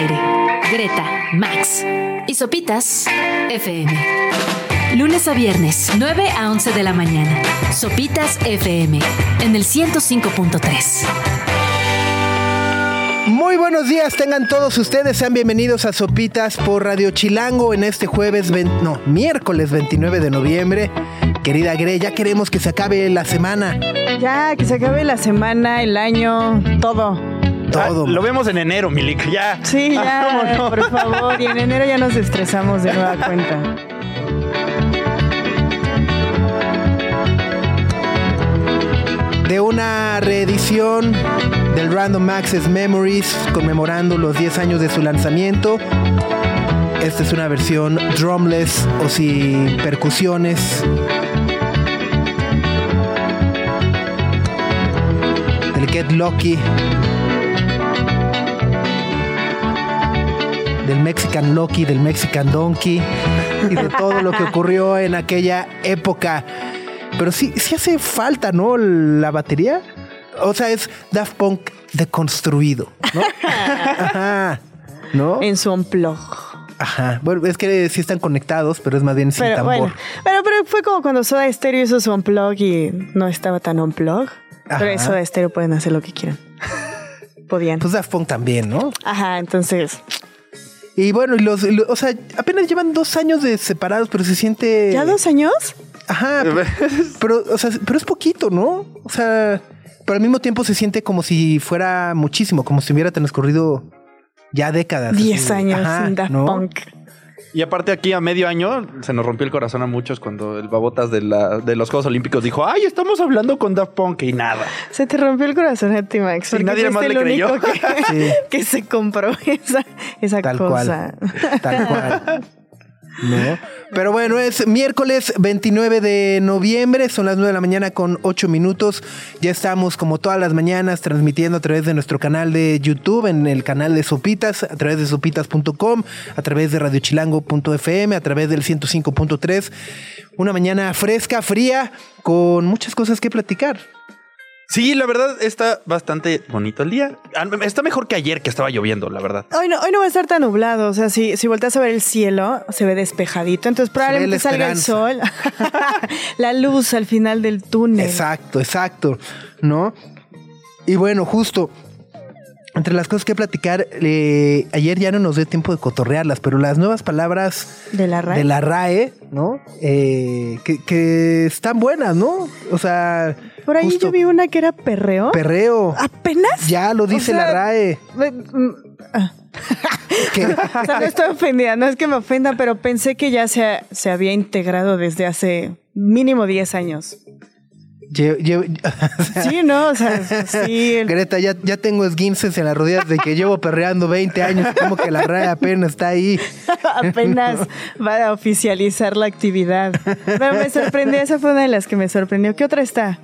aire. Greta, Max y Sopitas FM. Lunes a viernes, 9 a 11 de la mañana. Sopitas FM en el 105.3. Muy buenos días, tengan todos ustedes, sean bienvenidos a Sopitas por Radio Chilango en este jueves, 20 no, miércoles 29 de noviembre. Querida Gre, ya queremos que se acabe la semana. Ya, que se acabe la semana, el año, todo. Todo. Ah, lo vemos en enero, Milik, ya. Sí, Ah, ya, por favor. Y en enero ya nos estresamos de nueva cuenta. de una reedición del Random Access Memories conmemorando los 10 años de su lanzamiento. Esta es una versión drumless o sin percusiones. Del Get Lucky. Mexican Lucky, del Mexican Donkey y de todo lo que ocurrió en aquella época. Pero sí, sí hace falta, ¿no? La batería. O sea, es Daft Punk deconstruido, ¿no? Ajá. ¿No? En su unplug. Ajá. Bueno, es que sí están conectados, pero es más bien sin Pero tambor. bueno, pero, pero fue como cuando Soda Stereo hizo su unplug y no estaba tan unplug. Pero Ajá. Soda Stereo pueden hacer lo que quieran. Podían. Pues Daft Punk también, ¿no? Ajá, entonces. Y bueno, y los, o sea, apenas llevan dos años de separados, pero se siente. ¿Ya dos años? Ajá. pero- pero, o sea, pero es poquito, ¿no? O sea, pero al mismo tiempo se siente como si fuera muchísimo, como si hubiera transcurrido ya décadas. Diez así. años Ajá, sin Daft ¿no? Punk. Y aparte aquí a medio año se nos rompió el corazón a muchos cuando el babotas de, la, de los Juegos Olímpicos dijo, ay, estamos hablando con Daft Punk y nada. Se te rompió el corazón a ti, Max. Porque nadie más le creyó. que, Sí. que se compró esa, esa Tal cosa. cual. Tal cual. ¿No? Pero bueno, es miércoles 29 de noviembre, son las 9 de la mañana con 8 minutos. Ya estamos como todas las mañanas transmitiendo a través de nuestro canal de YouTube, en el canal de Sopitas, a través de sopitas.com, a través de radiochilango.fm, a través del 105.3. Una mañana fresca, fría, con muchas cosas que platicar. Sí, la verdad está bastante bonito el día. Ah, Está mejor que ayer que estaba lloviendo, la verdad. Hoy no, hoy no va a estar tan nublado. O sea, si, si volteas a ver el cielo, se ve despejadito. Entonces probablemente salga el sol. la luz al final del túnel. Exacto, exacto, ¿no? Y bueno, justo, entre las cosas que platicar, eh, ayer ya no nos dio tiempo de cotorrearlas, pero las nuevas palabras De la RAE. de la RAE, ¿no? Eh, que, que están buenas, ¿no? O sea, Por ahí justo, yo vi una que era perreo. perreo. ¿Apenas? Ya lo dice O sea, la RAE. Ve- mm, ah. Que- O sea, no estoy ofendida, no es que me ofenda, pero pensé que ya se, se había integrado desde hace mínimo 10 años. Lle- lle- Sí, ¿no? O sea, sí. el- Greta, ya, ya tengo esguinces en las rodillas de que llevo perreando 20 años, como que la RAE apenas está ahí. apenas va a oficializar la actividad. Pero me sorprendió, esa fue una de las que me sorprendió. ¿Qué otra está?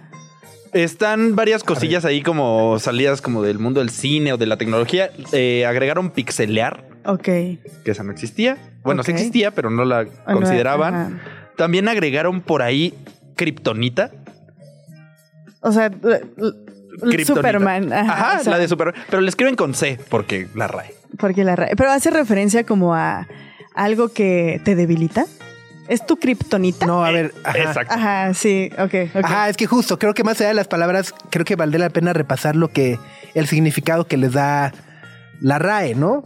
Están varias cosillas ahí como salidas como del mundo del cine o de la tecnología. Eh, agregaron pixelear, Ok. que esa no existía. Bueno, sí existía, pero no la no, consideraban. También agregaron por ahí Kryptonita. O sea, Kryptonita. Superman. Ajá, Ajá, o sea, la de Superman. Pero le escriben con C porque la RAE. Porque la ra- Pero hace referencia como a algo que te debilita. ¿Es tu kriptonita? No, a ver. ajá. Exacto. Ajá, sí, ok, ok. Ajá, es que justo, creo que más allá de las palabras, creo que valdría la pena repasar lo que, el significado que les da la RAE, ¿no?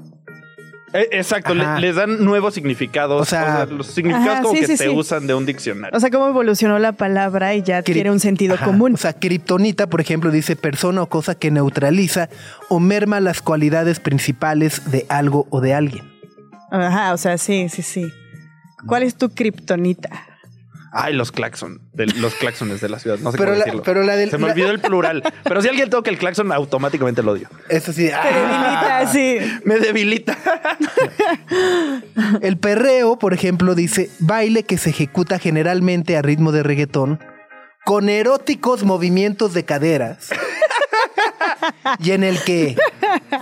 Eh, exacto, le- les dan nuevos significados. O sea- los significados Ajá, como sí, que sí, se sí. usan de un diccionario. O sea, cómo evolucionó la palabra y ya adquiere un sentido Ajá. común. O sea, kriptonita, por ejemplo, dice persona o cosa que neutraliza o merma las cualidades principales de algo o de alguien. Ajá, o sea, sí, sí, sí. ¿Cuál es tu kriptonita? Ay, los claxon, de- los claxones de la ciudad. No sé Pero cómo la- decirlo. pero la del- Se me la- olvidó el plural. Pero si alguien toca el claxon, automáticamente lo odio. Eso sí. Te ah. debilita, sí. Me debilita. El perreo, por ejemplo, dice baile que se ejecuta generalmente a ritmo de reggaetón con eróticos movimientos de caderas y en el que,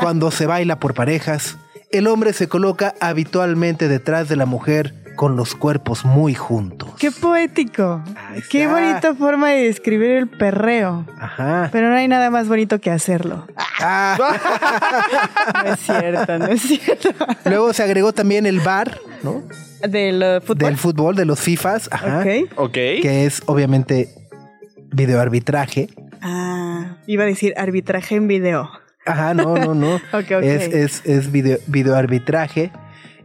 cuando se baila por parejas, el hombre se coloca habitualmente detrás de la mujer con los cuerpos muy juntos. Qué poético. Qué bonita forma de describir el perreo. Ajá. Pero no hay nada más bonito que hacerlo. Ah, No es cierto, no es cierto. luego se agregó también el bar, ¿no? Del uh, fútbol. Del fútbol, de los FIFAs, ajá, Ok. Ok. que es obviamente videoarbitraje. Ah, iba a decir arbitraje en video. Ajá, no, no, no. Ok, ok. Es, es, es video, videoarbitraje.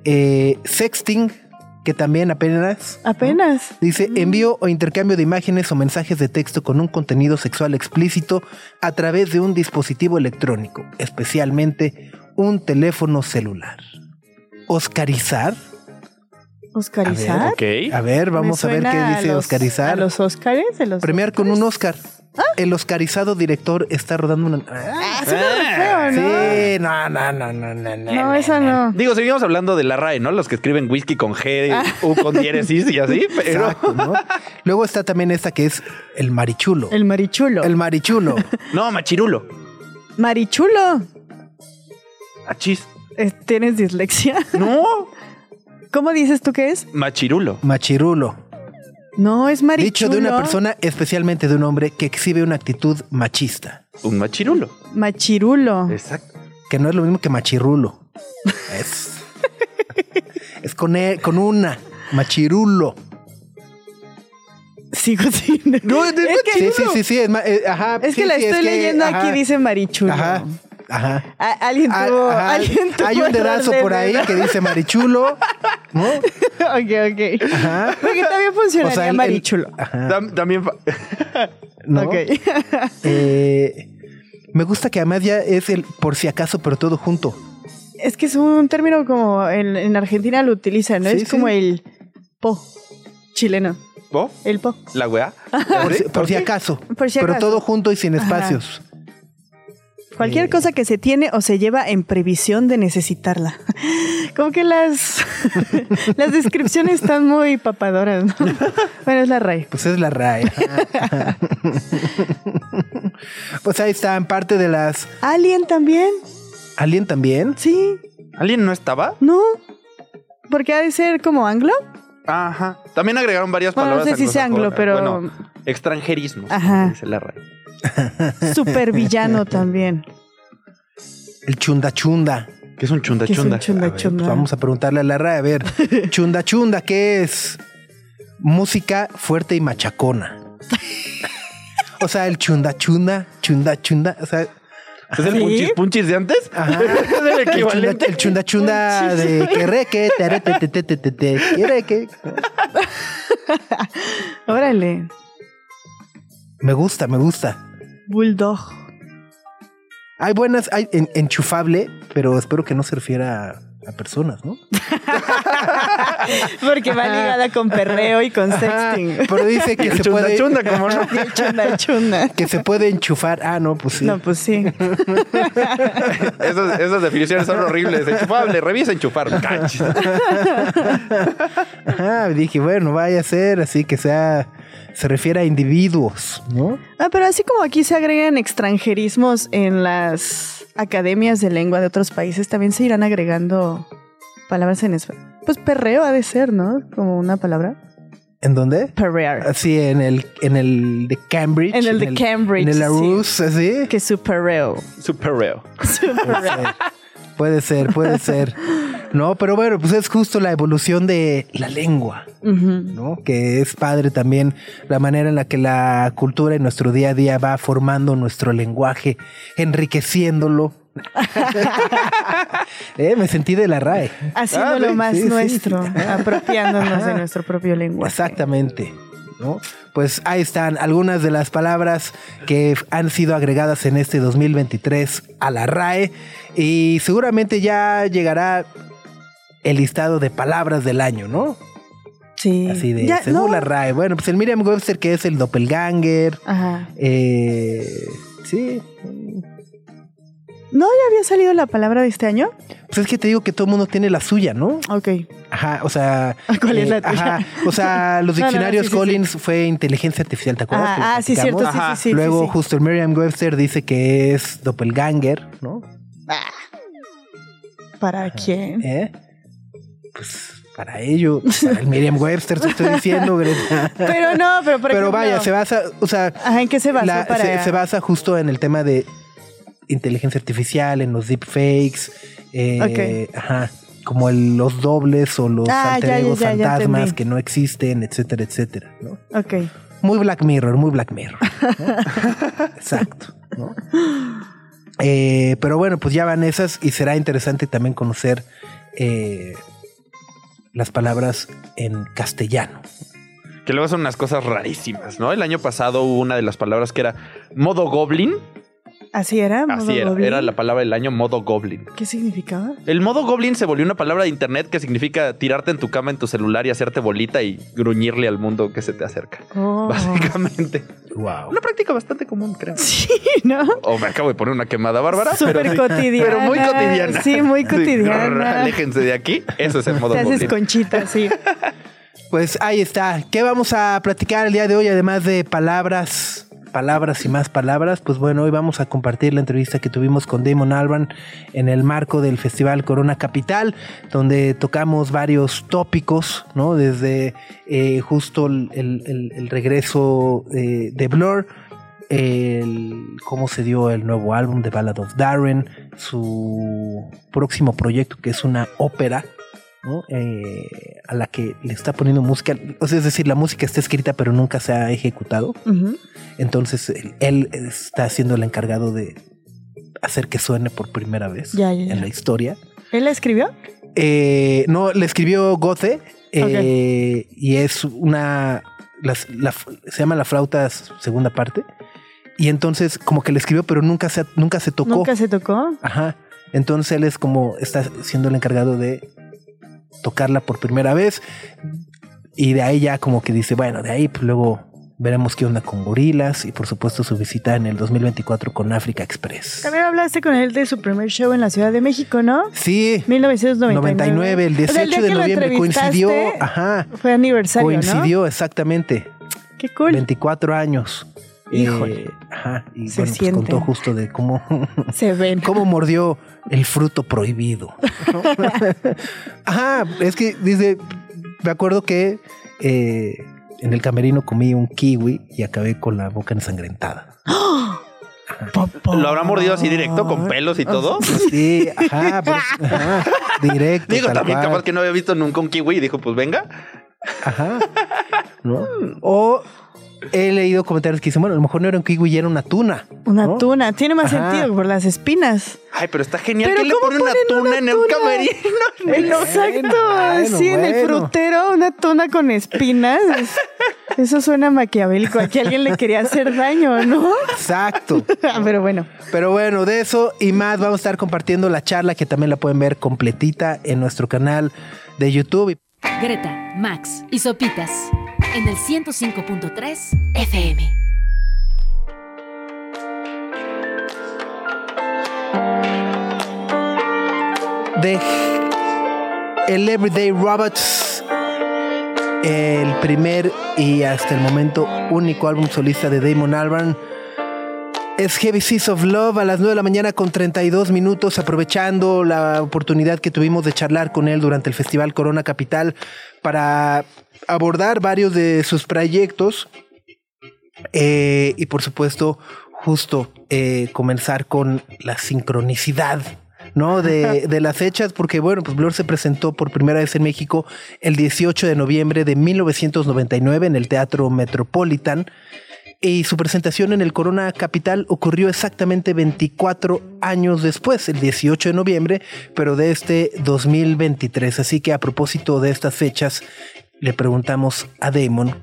Eh, sexting, que también apenas Apenas. Dice envío o intercambio de imágenes o mensajes de texto con un contenido sexual explícito a través de un dispositivo electrónico, especialmente un teléfono celular. Oscarizar. ¿Oscarizar? Ok. A ver, vamos a ver qué dice a los- Oscarizar. ¿A los Oscars? ¿De los Premiar con un Oscar. El oscarizado director está rodando una. Ah, re feo, ¿no? Sí, no, no, no, no, no, no. No, eso no. Digo, seguimos hablando de la RAE, ¿no? Los que escriben whisky con G, U con diéresis y así, pero. Exacto, ¿no? Luego está también esta que es el marichulo. El marichulo. El marichulo. No, machirulo. marichulo. Achis. Eh, ¿Tienes dislexia? No. ¿Cómo dices tú que es? Machirulo. Machirulo. No, es marichulo. Dicho de una persona, especialmente de un hombre, que exhibe una actitud machista. Un machirulo. Machirulo. Exacto. Que no es lo mismo que machirrulo. Es. es con, e- con una. Machirulo. Sigo sin. No, es, Es que- sí, sí, sí, sí. Es, ma- eh, ajá, Es sí, que la sí, estoy leyendo aquí, dice marichulo. Ajá. Ajá. A- alguien tuvo. ajá, alguien tuvo Hay un dedazo de por ahí que dice marichulo. ¿No? ok, ok. Ajá. Porque también funcionaría O sea, el- el- marichulo. Ajá. Tam- también. ¿no? Ok. Eh, me gusta que además ya es el por si acaso, pero todo junto. es que es un término como en, en Argentina lo utilizan, ¿no? Sí, es como sí. el po chileno. ¿Vos? El po. La weá. Por, si, por si acaso. Por si Pero acaso. todo junto y sin Ajá. Cualquier Eh. cosa que se tiene o se lleva en previsión de necesitarla. Como que las, las descripciones están muy papadoras, ¿no? Bueno, es la RAE. Pues es la RAE. pues ahí están parte de las. Alien también, Alien también. sí, ¿Alguien no estaba? ¿no? Porque ha de ser como anglo. Ajá. También agregaron varias Bueno, no palabras. sé si sea anglo, pero- Bueno, extranjerismos. Ajá. Dice la RAE. Supervillano también. El chunda chunda. ¿Qué es un chunda ¿Qué es un chunda? chunda A ver, chunda? pues vamos a preguntarle a la RAE. A ver, chunda chunda, ¿qué es? Música fuerte y machacona. O sea, el chunda chunda, chunda chunda. O sea, ¿Es el ¿Sí? punchis punchis de antes? Ajá. ¿Es el el chunda, equivalente? el chunda chunda de que re que tere, te, te, te, te. Órale. Me gusta, me gusta. Bulldog. Hay buenas, hay en- enchufable, pero espero que no se refiera a, a personas, ¿no? Porque va ligada con perreo y con Ajá, sexting. pero dice que El se chunda puede chunda, como no. Y el chunda chunda. que se puede enchufar. Ah, no, pues sí. No, pues sí. Esas, esas definiciones son horribles. Enchufable, revisa enchufar. Ajá, dije, bueno, vaya a ser así que sea se refiere a individuos, ¿no? Ah, pero así como aquí se agregan extranjerismos en las academias de lengua de otros países, también se irán agregando palabras en español. Pues perreo ha de ser, ¿no? Como una palabra. ¿En dónde? Perrear. Así en el en el de Cambridge. En el de Cambridge, En el sí. Arus, así. Que su perreo. Super reo. Puede ser, puede ser. No, pero bueno, pues es justo la evolución de la lengua. ¿no? Que es padre también la manera en la que la cultura en nuestro día a día va formando nuestro lenguaje, enriqueciéndolo. Eh, me sentí de la RAE. Haciéndolo Ah, más sí, sí. nuestro, apropiándonos de nuestro propio lenguaje. Exactamente. ¿no? Pues ahí están algunas de las palabras que han sido agregadas en este 2023 a la RAE y seguramente ya llegará el listado de palabras del año, ¿no? Sí. Así de, Ya, según no. la RAE. Bueno, pues el Miriam Webster que es el doppelganger. Ajá. eh, sí. ¿No ya había salido la palabra de este año? Pues es que te digo que todo el mundo tiene la suya, ¿no? Ok. Ajá, o sea. ¿Cuál es eh, la tuya? ajá, o sea, los No, no, no, diccionarios sí, sí, sí. Collins fue inteligencia artificial, ¿te acuerdas? Ah, ah, sí, cierto, sí, Ajá. sí, sí. Luego, sí, sí. justo el Merriam Webster dice que es doppelganger, ¿no? ¿Para quién? ¿Eh? Pues para ello, para el Merriam Webster, te estoy diciendo, Greta. Pero no, pero por Pero ejemplo- vaya, se basa, o sea, Ajá, ¿en qué se basó la- para...? se, se basa justo en el tema de inteligencia artificial, en los deepfakes, eh, ajá, como el- los dobles o los Ah, ya, ya, ya, fantasmas que no existen, etcétera, etcétera. ¿no? Ok. Muy Black Mirror, muy Black Mirror. ¿no? Exacto. ¿no? Eh, pero bueno, pues ya van esas y será interesante también conocer eh, las palabras en castellano. Que luego son unas cosas rarísimas, ¿no? El año pasado hubo una de las palabras que era modo goblin. Así era. modo Así era, goblin? era la palabra del año modo goblin. ¿Qué significaba? El modo goblin se volvió una palabra de internet que significa tirarte en tu cama en tu celular y hacerte bolita y gruñirle al mundo que se te acerca. Oh. Básicamente. Wow. Una práctica bastante común, creo. Sí, ¿no? O me acabo de poner una quemada bárbara, pero, Súper cotidiana. pero muy cotidiana. Sí, muy cotidiana. Aléjense de aquí. Eso es el modo Te haces goblin. conchita, sí. Pues ahí está. ¿Qué vamos a platicar el día de hoy? Además de palabras, palabras y más palabras. Pues bueno, hoy vamos a compartir la entrevista que tuvimos con Damon Albarn en el marco del Festival Corona Capital, donde tocamos varios tópicos, ¿no? Desde eh, justo el regreso eh, de Blur. el- cómo se dio el nuevo álbum de Ballad of Darren, su próximo proyecto que es una ópera, ¿no? Eh, a la que le está poniendo música, o sea, es decir, la música está escrita pero nunca se ha ejecutado, entonces él, él está siendo el encargado de hacer que suene por primera vez Ya, ya, ya. en la historia. ¿Él la escribió? Eh, no, le escribió Goce eh, y es una, las- la- se llama La Flauta segunda parte y entonces como que le escribió pero nunca se, nunca se tocó. ¿Nunca se tocó? Ajá. Entonces él es como está siendo el encargado de tocarla por primera vez. Y de ahí ya como que dice, bueno, de ahí pues luego veremos qué onda con Gorilas y por supuesto su visita en el 2024 con África Express. También hablaste con él de su primer show en la Ciudad de México, ¿no? Sí, 1999. 99, el O sea, 18 día de que noviembre coincidió, ajá, Fue aniversario, coincidió exactamente. Qué cool. 24 años. Híjole. Eh, ajá, y Se bueno, pues siente. contó justo de cómo Se ven. cómo mordió el fruto prohibido. Ajá, es que dice, me acuerdo que eh, en el camerino comí un kiwi y acabé con la boca ensangrentada. ¿Lo habrá mordido así directo, con pelos y todo? Sí, ajá, ajá, directo. Digo, también capaz que no había visto nunca un kiwi y dijo, pues venga. Ajá. ¿No? O he leído comentarios que dicen, bueno, a lo mejor no era un kiwi y era una tuna. Una ¿no? tuna. Tiene más Ajá. sentido por las espinas. Ay, pero está genial Pero que le ¿cómo ponen una tuna una en tuna? camerino. Exacto. bueno, sí, en el frutero, una tuna con espinas. Es- Eso suena maquiavélico. Aquí alguien le quería hacer daño, ¿no? Exacto. Pero bueno. Pero bueno, de eso y más vamos a estar compartiendo la charla que también la pueden ver completita en nuestro canal de YouTube. Greta, Max y Sopitas en el 105.3 FM. de el Everyday Robots, el primer y hasta el momento único álbum solista de Damon Albarn. Es Heavy Seas of Love a las 9 de la mañana con 32 minutos, aprovechando la oportunidad que tuvimos de charlar con él durante el Festival Corona Capital para abordar varios de sus proyectos eh, y por supuesto justo eh, comenzar con la sincronicidad ¿no? De, de las fechas, porque bueno, pues Blur se presentó por primera vez en México el 18 de noviembre de 1999 en el Teatro Metropolitan. Y su presentación en el Corona Capital ocurrió exactamente 24 años después, el 18 de noviembre, pero de este 2023. Así que a propósito de estas fechas, le preguntamos a Damon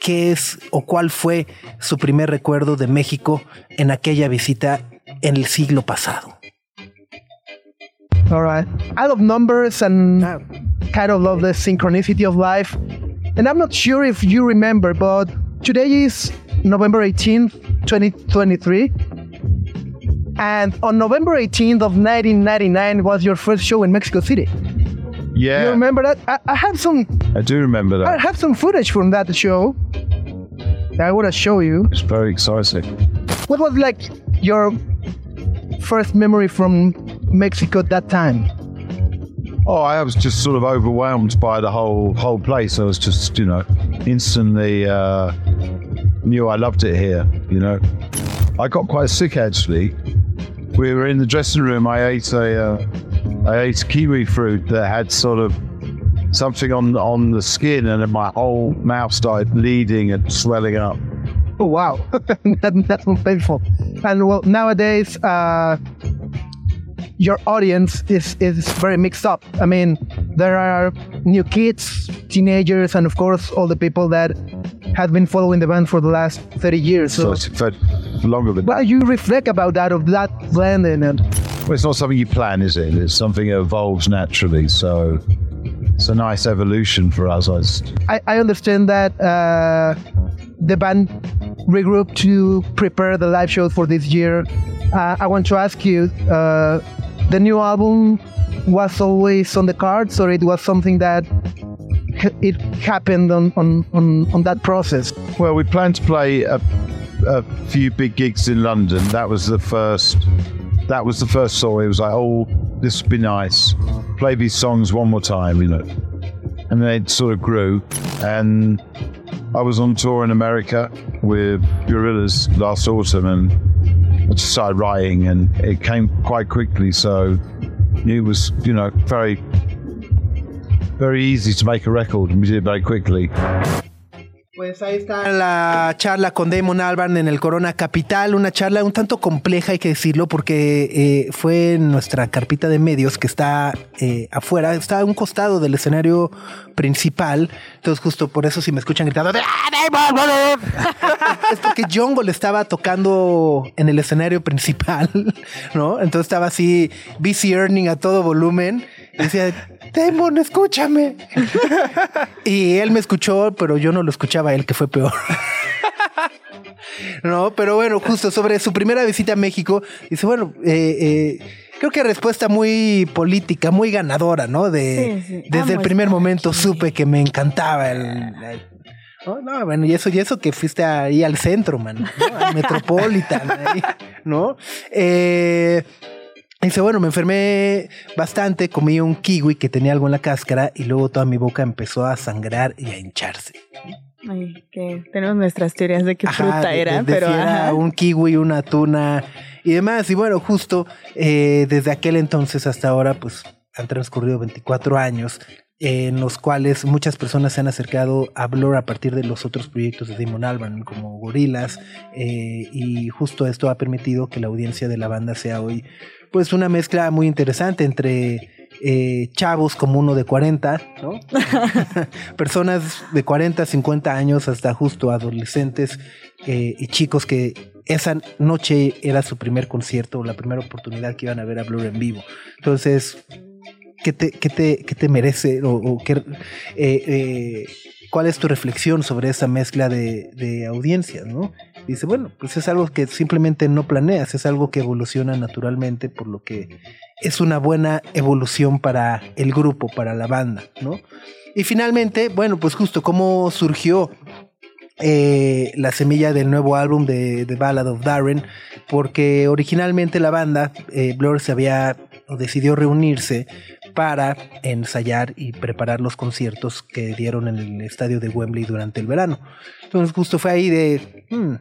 qué es o cuál fue su primer recuerdo de México en aquella visita en el siglo pasado. All right. I love numbers and Ah. kind of love the synchronicity of life. And I'm not sure if you remember, but today is November 18th, 2023. And on November 18th of 1999 was your first show in Mexico City. Yeah, You remember that? I, I have some I do remember that. I have some footage from that show. that I want to show you. It's very exciting. What was like your first memory from Mexico at that time? Oh, I was just sort of overwhelmed by the whole whole place. I was just, you know, instantly uh, knew I loved it here. You know, I got quite sick actually we were in the dressing room. I ate a, uh, I ate kiwi fruit that had sort of something on on the skin, and then my whole mouth started bleeding and swelling up. Oh wow, that, that's painful. And well, nowadays, uh, your audience is is very mixed up. I mean, there are new kids, teenagers, and of course, all the people that have been following the band for the last thirty years. So So, it's for longer than well, you reflect about that of that blending and Well, it's not something you plan, is it? It's something that evolves naturally. So it's a nice evolution for us. I, I understand that uh, the band regrouped to prepare the live show for this year. Uh, I want to ask you, uh, the new album was always on the cards, or it was something that it happened on, on, on, on that process? Well, we planned to play a, a few big gigs in London. That was the first. That was the first thought. It was like, oh, this would be nice. Play these songs one more time, you know. And then it sort of grew. And I was on tour in America with Gorillas last autumn, and I just started writing, and it came quite quickly. So it was, you know, very, very easy to make a record, and we did it very quickly. Pues ahí está la charla con Damon Albarn en el Corona Capital, una charla un tanto compleja, hay que decirlo, porque eh, fue en nuestra carpita de medios que está eh, afuera, está a un costado del escenario principal, entonces justo por eso si me escuchan gritando, "¡Ah, Damon!", es porque Jongo le estaba tocando en el escenario principal, ¿no? Entonces estaba así, busy earning a todo volumen, y decía, Damon, escúchame. Y él me escuchó, pero yo no lo escuchaba él, que fue peor. No, pero bueno, justo sobre su primera visita a México, dice, bueno, eh, eh, creo que respuesta muy política, muy ganadora, ¿no? De, Sí, sí. Desde el primer momento aquí. supe que me encantaba el... el- no, no, bueno, y eso, y eso que fuiste ahí al centro, man, ¿no? Al Metropolitan, ahí, ¿no? Eh, Dice, bueno, me enfermé bastante, comí un kiwi que tenía algo en la cáscara y luego toda mi boca empezó a sangrar y a hincharse. Ay, que tenemos nuestras teorías de qué Ajá, fruta era, de- de pero si era un kiwi, una tuna y demás. Y bueno, justo eh, desde aquel entonces hasta ahora, pues han transcurrido 24 años en los cuales muchas personas se han acercado a Blur a partir de los otros proyectos de Damon Albarn, como Gorilas, eh, y justo esto ha permitido que la audiencia de la banda sea hoy, pues, una mezcla muy interesante entre eh, chavos como uno de 40, ¿no? Personas de 40, 50 años, hasta justo adolescentes eh, y chicos que esa noche era su primer concierto o la primera oportunidad que iban a ver a Blur en vivo. Entonces, ¿qué te, qué te, qué te merece o, o qué, eh, eh, cuál es tu reflexión sobre esa mezcla de, de audiencias, ¿no? Dice, bueno, pues es algo que simplemente no planeas, es algo que evoluciona naturalmente, por lo que es una buena evolución para el grupo, para la banda, ¿no? Y finalmente, bueno, pues justo cómo surgió eh, la semilla del nuevo álbum de The Ballad of Darren, porque originalmente la banda, eh, Blur, se había o decidió reunirse para ensayar y preparar los conciertos que dieron en el estadio de Wembley durante el verano. Entonces justo fue ahí de... hmm,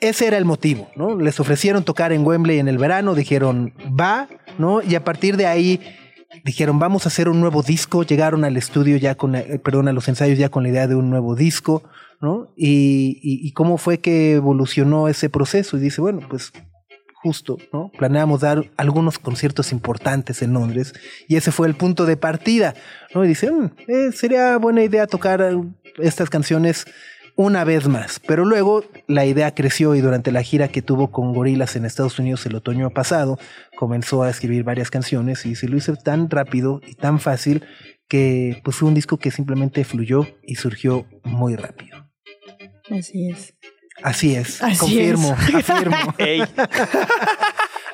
ese era el motivo, ¿no? Les ofrecieron tocar en Wembley en el verano, dijeron, va, ¿no? Y a partir de ahí dijeron, vamos a hacer un nuevo disco, llegaron al estudio ya con, eh, perdón, a los ensayos ya con la idea de un nuevo disco, ¿no? Y, y- cómo fue que evolucionó ese proceso. Y dice, bueno, pues justo, ¿no? Planeamos dar algunos conciertos importantes en Londres y ese fue el punto de partida, ¿no? Y dice, "Mm, eh, sería buena idea tocar eh, estas canciones una vez más, pero luego la idea creció y durante la gira que tuvo con Gorilas en Estados Unidos el otoño pasado, comenzó a escribir varias canciones y se lo hizo tan rápido y tan fácil que pues fue un disco que simplemente fluyó y surgió muy rápido. Así es. Así es, Así confirmo, es. afirmo.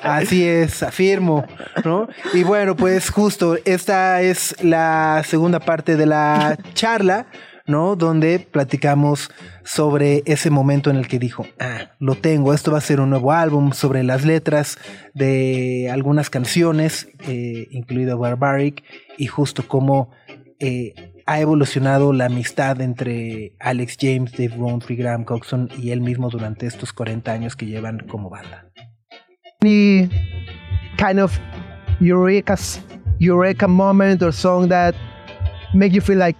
Así es, afirmo, ¿no? Y bueno, pues justo esta es la segunda parte de la charla, ¿no? Donde platicamos sobre ese momento en el que dijo, ah, lo tengo, esto va a ser un nuevo álbum, sobre las letras de algunas canciones, eh, incluido Barbaric, y justo cómo eh, ha evolucionado la amistad entre Alex James, Dave Rowntree, Graham Coxon y él mismo durante estos 40 años que llevan como banda. any kind of eureka eureka moment or song that make you feel like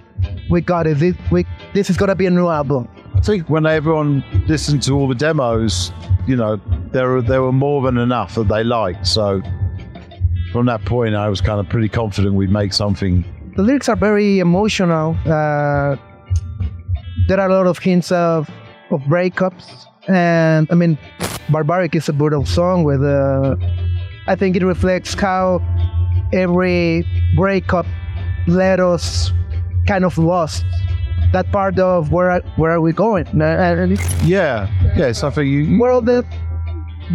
we got it. This, we, this is gonna be a new album. I think when everyone listened to all the demos, you know, there were there were more than enough that they liked. So from that point, I was kind of pretty confident we'd make something. The lyrics are very emotional. Uh, there are a lot of hints of of breakups, and I mean, "Barbaric" is a brutal song with. Uh, I think it reflects how every breakup let us kind of lost that part of where where are we going and Yeah, yeah. So I you, you where all the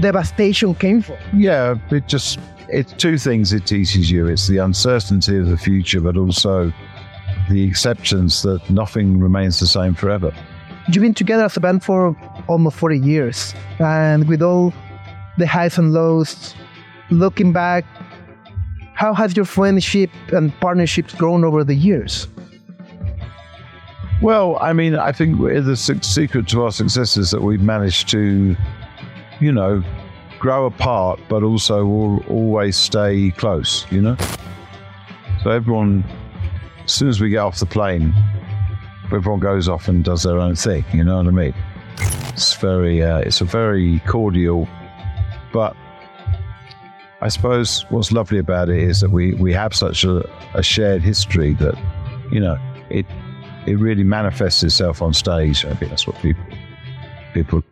devastation came from. yeah, it just it's two things it teaches you. It's the uncertainty of the future, but also the acceptance that nothing remains the same forever. You've been together as a band for almost 40 years, and with all the highs and lows, looking back, how has your friendship and partnerships grown over the years? Well, I mean, I think the se- secret to our success is that we've managed to, you know, grow apart, but also al- always stay close, you know? So everyone, as soon as we get off the plane, everyone goes off and does their own thing, you know what I mean? It's very, uh, it's a very cordial, but I suppose what's lovely about it is that we, we have such a, a shared history that, you know, it it really manifests itself on stage. I think that's what people people.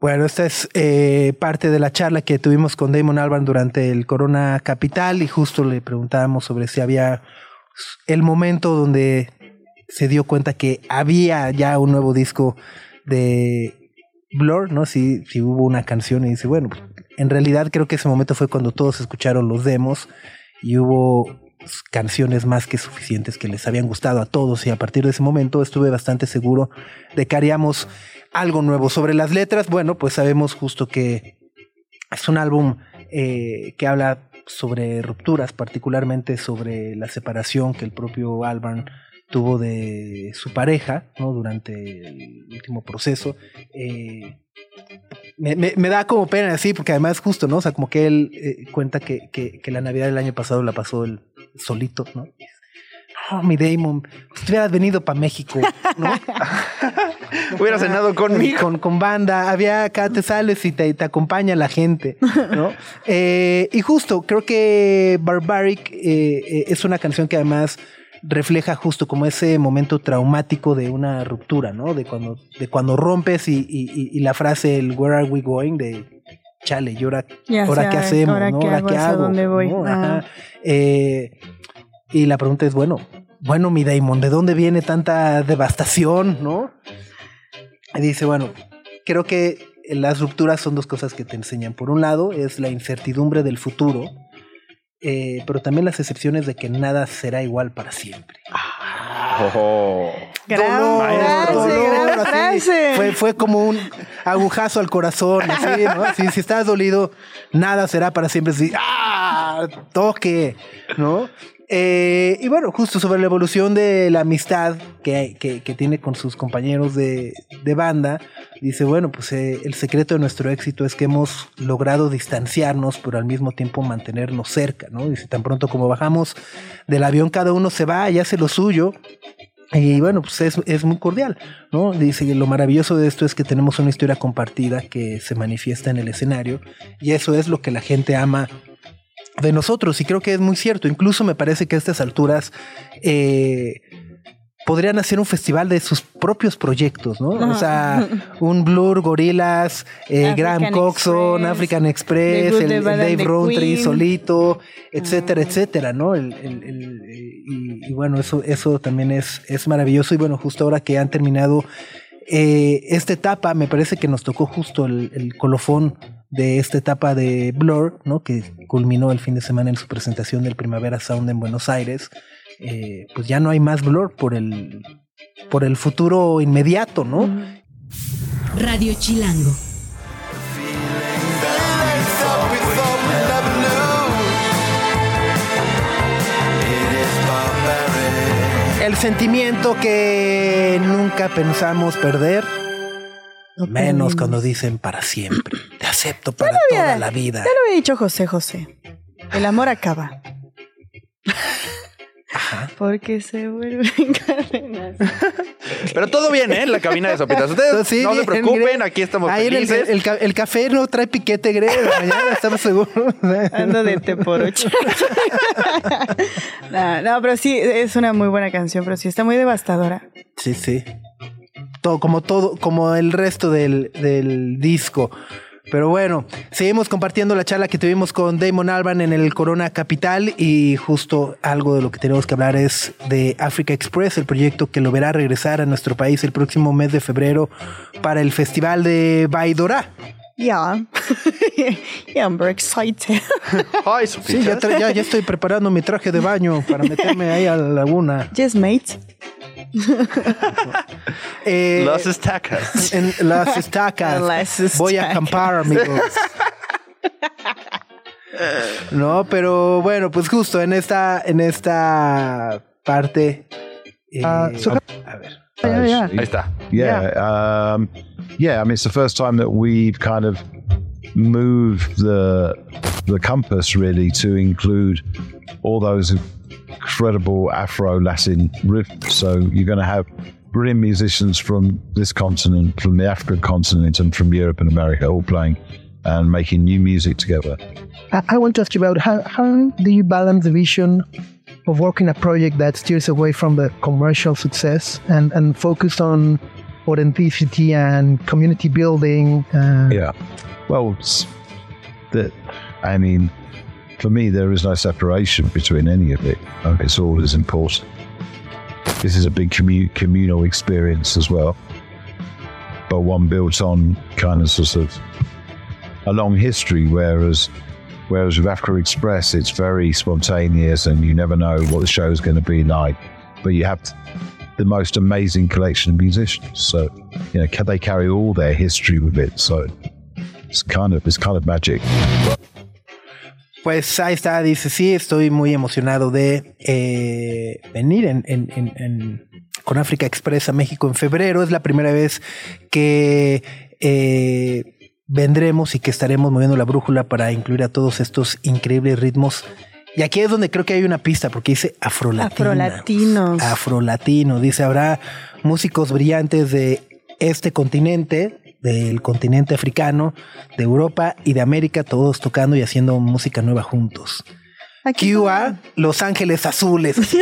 Bueno, esta es eh, parte de la charla que tuvimos con Damon Albarn durante el Corona Capital y justo le preguntábamos sobre si había el momento donde se dio cuenta que había ya un nuevo disco de Blur, ¿no? Si, si hubo una canción y dice, bueno, en realidad creo que ese momento fue cuando todos escucharon los demos y hubo canciones más que suficientes que les habían gustado a todos y a partir de ese momento estuve bastante seguro de que haríamos algo nuevo. Sobre las letras, bueno, pues sabemos justo que es un álbum eh, que habla sobre rupturas, particularmente sobre la separación que el propio Albarn tuvo de su pareja ¿no? durante el último proceso. Eh, me, me, me, da como pena así, porque además justo, ¿no? O sea, como que él eh, cuenta que, que, que, la Navidad del año pasado la pasó él solito, ¿no? No, mi Damon, pues hubieras venido para México, ¿no? Hubiera cenado conmigo. Con, con banda, había acá te sales y te, te acompaña la gente, ¿no? eh, y justo, creo que Barbaric es una canción que además refleja justo como ese momento traumático de una ruptura, ¿no? De cuando, de cuando rompes y, y, y la frase el Where are we going? de chale, ¿y ahora, ahora qué hacemos? ahora ¿no? qué ¿Ahora hago, qué hacia hago? dónde voy. ¿no? Ah. Eh, y la pregunta es, bueno, bueno, mi Damon, ¿de dónde viene tanta devastación, no? Y dice, bueno, creo que las rupturas son dos cosas que te enseñan. Por un lado, es la incertidumbre del futuro, eh, pero también las excepciones de que nada será igual para siempre. Oh. Gran Dolor, frase, dolor, gran así. frase. Fue, fue como un agujazo al corazón, así, ¿no? Así, si estás dolido, nada será para siempre. Así, ¡ah! Toque, ¿no? Eh, y bueno, justo sobre la evolución de la amistad que, que, tiene con sus compañeros de, de banda, dice, bueno, pues eh, el secreto de nuestro éxito es que hemos logrado distanciarnos, pero al mismo tiempo mantenernos cerca, ¿no? Dice, tan pronto como bajamos del avión, cada uno se va y hace lo suyo, y bueno, pues es, es, muy cordial, ¿no? Dice lo maravilloso de esto es que tenemos una historia compartida que se manifiesta en el escenario y eso es lo que la gente ama de nosotros y creo que es muy cierto. Incluso me parece que a estas alturas eh, podrían hacer un festival de sus propios proyectos, ¿no? O sea, un Blur, Gorilas, eh, Graham Coxon, Express, African Express, el, el Dave Rowntree solito, etcétera, Ah. etcétera, ¿no? El- el- y, y bueno, eso, eso también es, es maravilloso y bueno, justo ahora que han terminado eh, esta etapa, me parece que nos tocó justo el colofón de esta etapa de Blur, ¿no? Que culminó el fin de semana en su presentación del Primavera Sound en Buenos Aires. Eh, pues ya no hay más Blur por el, por el futuro inmediato, ¿no? Radio Chilango. El sentimiento que nunca pensamos perder, menos cuando dicen para siempre. Concepto para toda la vida. Ya lo había dicho José José. El amor acaba. Porque se vuelven cadenas. Pero todo bien, ¿eh? En la cabina de sopitas. Ustedes Sí, no se preocupen, aquí estamos Ahí el, felices. el ca- el café no trae piquete, Gre. de la Mañana estamos seguros. Ando de té por ocho. no, no, pero sí, es una muy buena canción, pero sí está muy devastadora. Sí, sí. Todo, como todo, como el resto del, del disco. Pero bueno, seguimos compartiendo la charla que tuvimos con Damon Alban en el Corona Capital y justo algo de lo que tenemos que hablar es de Africa Express, el proyecto que lo verá regresar a nuestro país el próximo mes de febrero para el Festival de Baidora. Yeah. yeah, I'm very excited. Ay, Sí, ya, ya, ya estoy preparando mi traje de baño para meterme ahí a la laguna. yes, mate. Eh, Las estacas. en las estacas. Las Voy a estacas. acampar, amigos. No, pero bueno, pues justo en esta, en esta parte. eh, Ah, so- a ver. Yeah, yeah. Ahí está. Yeah, um, yeah. I mean, it's the first time that we've kind of moved the the compass really to include all those incredible Afro Latin riffs. So you're going to have brilliant musicians from this continent, from the African continent, and from Europe and America, all playing and making new music together. I, want to ask you about how, how do you balance the vision of working a project that steers away from the commercial success and, and focus on authenticity and community building? Uh, Yeah. Well, that I mean, for me, there is no separation between any of it. It's all as important. This is a big commu- communal experience as well, but one built on kind of sort of a long history. Whereas, whereas with Africa Express, it's very spontaneous, and you never know what the show is going to be like. But you have the most amazing collection of musicians. So, you know, they carry all their history with it. So it's kind of it's kind of magic. Pues ahí está, dice, sí, estoy muy emocionado de eh, venir en, en- en- en- con África Express a México en febrero. Es la primera vez que eh, vendremos y que estaremos moviendo la brújula para incluir a todos estos increíbles ritmos. Y aquí es donde creo que hay una pista, porque dice afrolatina. Afrolatinos. Afrolatino. Dice, habrá músicos brillantes de este continente, del continente africano, de Europa y de América, todos tocando y haciendo música nueva juntos. Aquí QA, Los Ángeles Azules.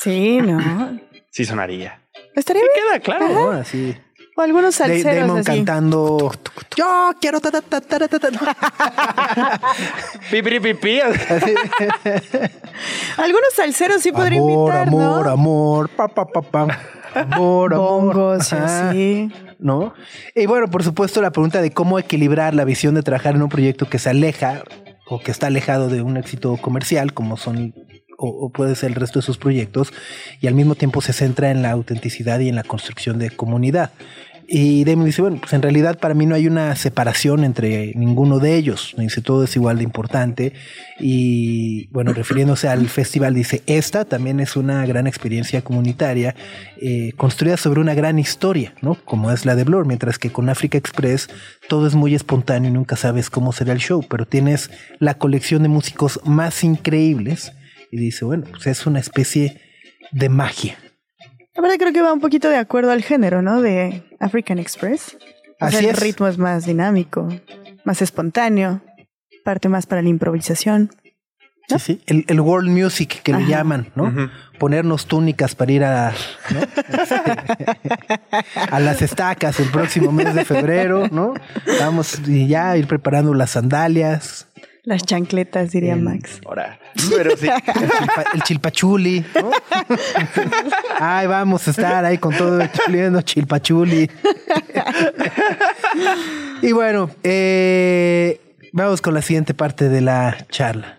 Sí, no. Sí sonaría. Estaría bien. Queda claro. ¿no? Así. O algunos salseros Damon así. cantando. Yo quiero. ta, ta, ta, ta, ta, ta". Pi, pi, pi, pi. Así. Algunos salseros sí podría amor, invitar, amor, ¿no? amor. Pa, pa, pa, pa. Amor, amor. Bongos Ajá. así. ¿no? Y bueno, por supuesto, la pregunta de cómo equilibrar la visión de trabajar en un proyecto que se aleja o que está alejado de un éxito comercial, como son o, puede ser el resto de sus proyectos, y al mismo tiempo se centra en la autenticidad y en la construcción de comunidad. Y Damon dice, bueno, pues en realidad para mí no hay una separación entre ninguno de ellos. Dice, todo es igual de importante. Y bueno, refiriéndose al festival, dice, esta también es una gran experiencia comunitaria eh, construida sobre una gran historia, ¿no? Como es la de Blur, mientras que con Africa Express todo es muy espontáneo y nunca sabes cómo será el show, pero tienes la colección de músicos más increíbles. Y dice, bueno, pues es una especie de magia. La verdad creo que va un poquito de acuerdo al género, ¿no? De African Express. O Así sea, el es. ritmo es más dinámico, más espontáneo, parte más para la improvisación. Sí, sí. El, el world music que le llaman, ¿no? Ponernos túnicas para ir a, ¿no? a las estacas el próximo mes de febrero, ¿no? Vamos y ya ir preparando las sandalias, Las chancletas, diría El- Max. Ahora. Pero sí. el, chilpa- el chilpachuli, ¿no? Ay, vamos a estar ahí con todo chuliendo chilpachuli. y bueno, eh, vamos con la siguiente parte de la charla.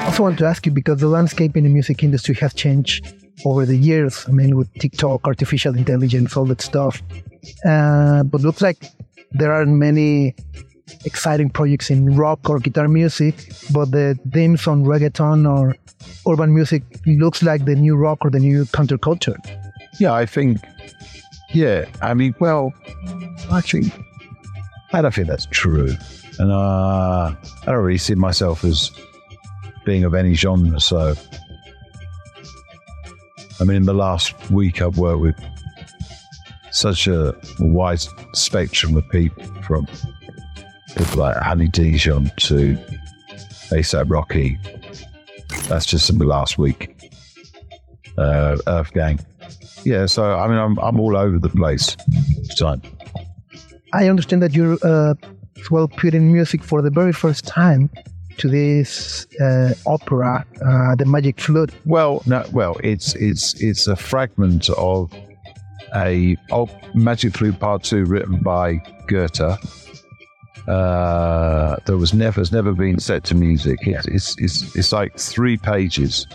I also want to ask you because the landscape in the music industry has changed over the years. I mean, with TikTok, artificial intelligence, all that stuff. Uh, but looks like there aren't many exciting projects in rock or guitar music, but the themes on reggaeton or urban music looks like the new rock or the new counterculture. Yeah, I think. Yeah, I mean, well, actually, I don't think that's true. And uh, I don't really see myself as being of any genre. So, I mean, in the last week, I've worked with such a wide spectrum of people from people like Honey Dijon to ASAP Rocky. That's just in the last week. Uh, Earth Gang. Yeah, so I mean, I'm, I'm all over the place. Time. I understand that you're uh, well putting music for the very first time to this uh, opera, uh, The Magic Flute. Well, no, well, it's it's it's a fragment of a Magic Flute Part Two written by Goethe. Uh, that was never has never been set to music. It's, it's it's it's like three pages,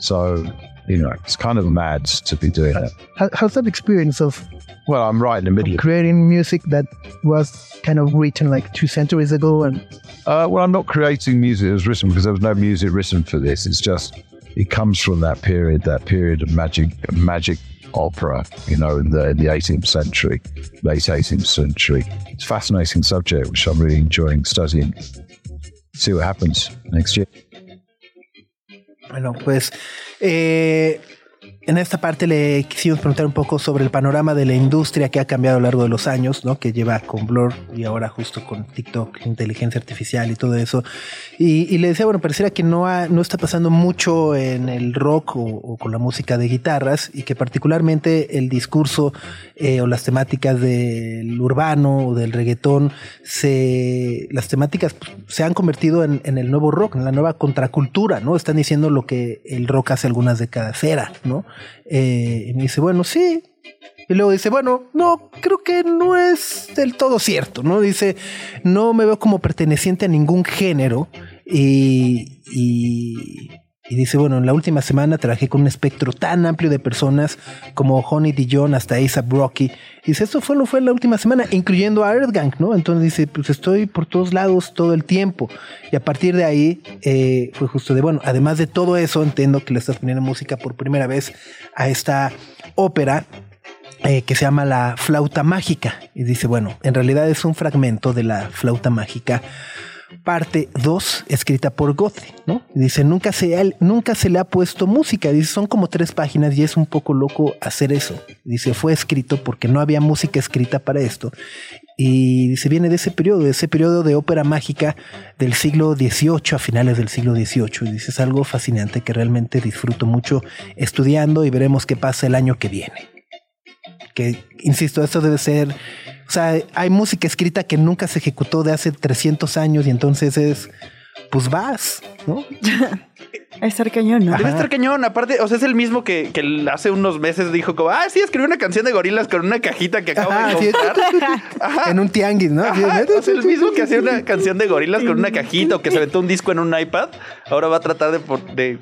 so you know it's kind of mad to be doing that. How, how's that experience of Well, I'm right in the middle. of creating music that was kind of written like two centuries ago and Uh, well, I'm not creating music that was written because there was no music written for this. It's just it comes from that period, that period of magic, magic opera, you know, in the in the 18th century, late 18th century. It's a fascinating subject, which I'm really enjoying studying. See what happens next year. Bueno, pues eh, en esta parte le quisimos preguntar un poco sobre el panorama de la industria que ha cambiado a lo largo de los años, ¿no? Que lleva con Blur y ahora justo con TikTok, inteligencia artificial y todo eso. Y, le decía, bueno, pareciera que no, ha- no está pasando mucho en el rock o, con la música de guitarras y que particularmente el discurso eh, o las temáticas del urbano o del reggaetón, se, las temáticas pues, se han convertido en el nuevo rock, en la nueva contracultura, ¿no? Están diciendo lo que el rock hace algunas décadas era, ¿no? Eh, y me dice, bueno, sí. Y luego dice, bueno, no, creo que no es del todo cierto, ¿no? Dice, no me veo como perteneciente a ningún género y, y, y dice, bueno, en la última semana trabajé con un espectro tan amplio de personas como Honey Dijon hasta A$AP Rocky. Y dice, esto fue lo fue en la última semana, incluyendo a Earthgang, ¿no? Entonces dice, pues estoy por todos lados todo el tiempo. Y a partir de ahí eh, fue justo de, bueno, además de todo eso, entiendo que le estás poniendo música por primera vez a esta ópera eh, que se llama La Flauta Mágica. Y dice, bueno, en realidad es un fragmento de La Flauta Mágica, parte 2, escrita por Goethe, ¿no? Dice, nunca se, ha- nunca se le ha puesto música. Dice, son como tres páginas y es un poco loco hacer eso. Dice, fue escrito porque no había música escrita para esto. Y dice, viene de ese periodo, de ese periodo de ópera mágica del siglo XVIII, a finales del siglo XVIII. Y dice, es algo fascinante que realmente disfruto mucho estudiando y veremos qué pasa el año que viene que, insisto, esto debe ser, o sea, hay música escrita que nunca se ejecutó de hace 300 años y entonces es, pues vas, ¿no? A estar cañón, ¿no? Debe estar cañón. Aparte, o sea, es el mismo que, hace unos meses dijo como, ah, sí, escribí una canción de gorilas con una cajita que acabo Ajá, de sí, comprar. en un tianguis, ¿no? Ajá, o sea, el mismo que hacía una canción de gorilas con una cajita o que se aventó un disco en un iPad, ahora va a tratar de, por- de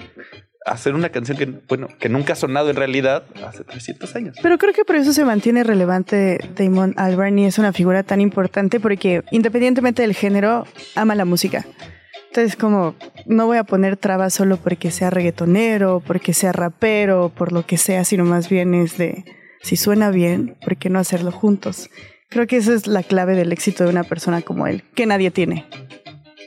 hacer una canción que, bueno, que nunca ha sonado en realidad hace 300 años. Pero creo que por eso se mantiene relevante Damon Albarn y es una figura tan importante porque independientemente del género, ama la música. Entonces, como no voy a poner trabas solo porque sea reggaetonero, porque sea rapero, por lo que sea, sino más bien es de si suena bien, ¿por qué no hacerlo juntos? Creo que esa es la clave del éxito de una persona como él, que nadie tiene.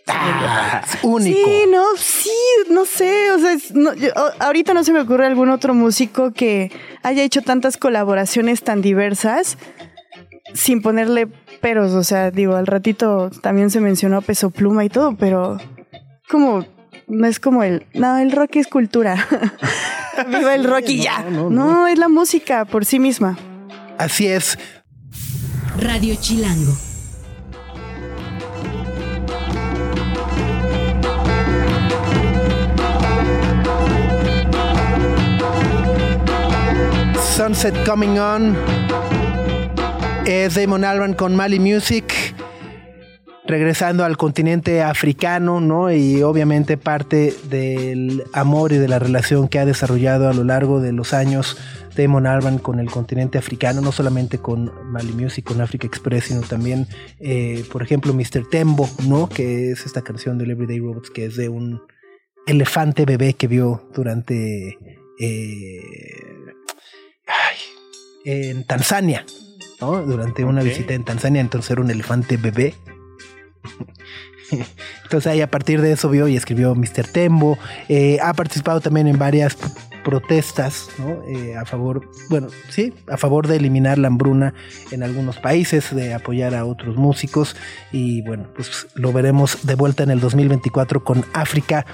Ah, es único. Sí, no, sí, no sé, o sea, es- no, yo- ahorita no se me ocurre algún otro músico que haya hecho tantas colaboraciones tan diversas sin ponerle peros, o sea, digo, al ratito también se mencionó Peso Pluma y todo, pero como no es como el, no, el rock es cultura. Viva el rock y ya. no, No, no. es la música por sí misma. Así es. Radio Chilango. Sunset Coming On. Es Damon Albarn con Mali Music. Regresando al continente africano, ¿no? Y obviamente parte del amor y de la relación que ha desarrollado a lo largo de los años Damon Albarn con el continente africano, no solamente con Mali Music, con Africa Express, sino también, eh, por ejemplo, Mr. Tembo, ¿no? Que es esta canción del Everyday Robots, que es de un elefante bebé que vio durante eh, ay, en Tanzania, ¿no? Durante una visita en Tanzania, entonces era un elefante bebé. Entonces ahí a partir de eso vio y escribió Mr. Tembo. Eh, ha participado también en varias protestas, ¿no? Eh, a favor, bueno, sí, a favor de eliminar la hambruna en algunos países, de apoyar a otros músicos y bueno, pues lo veremos de vuelta en el 2024 con África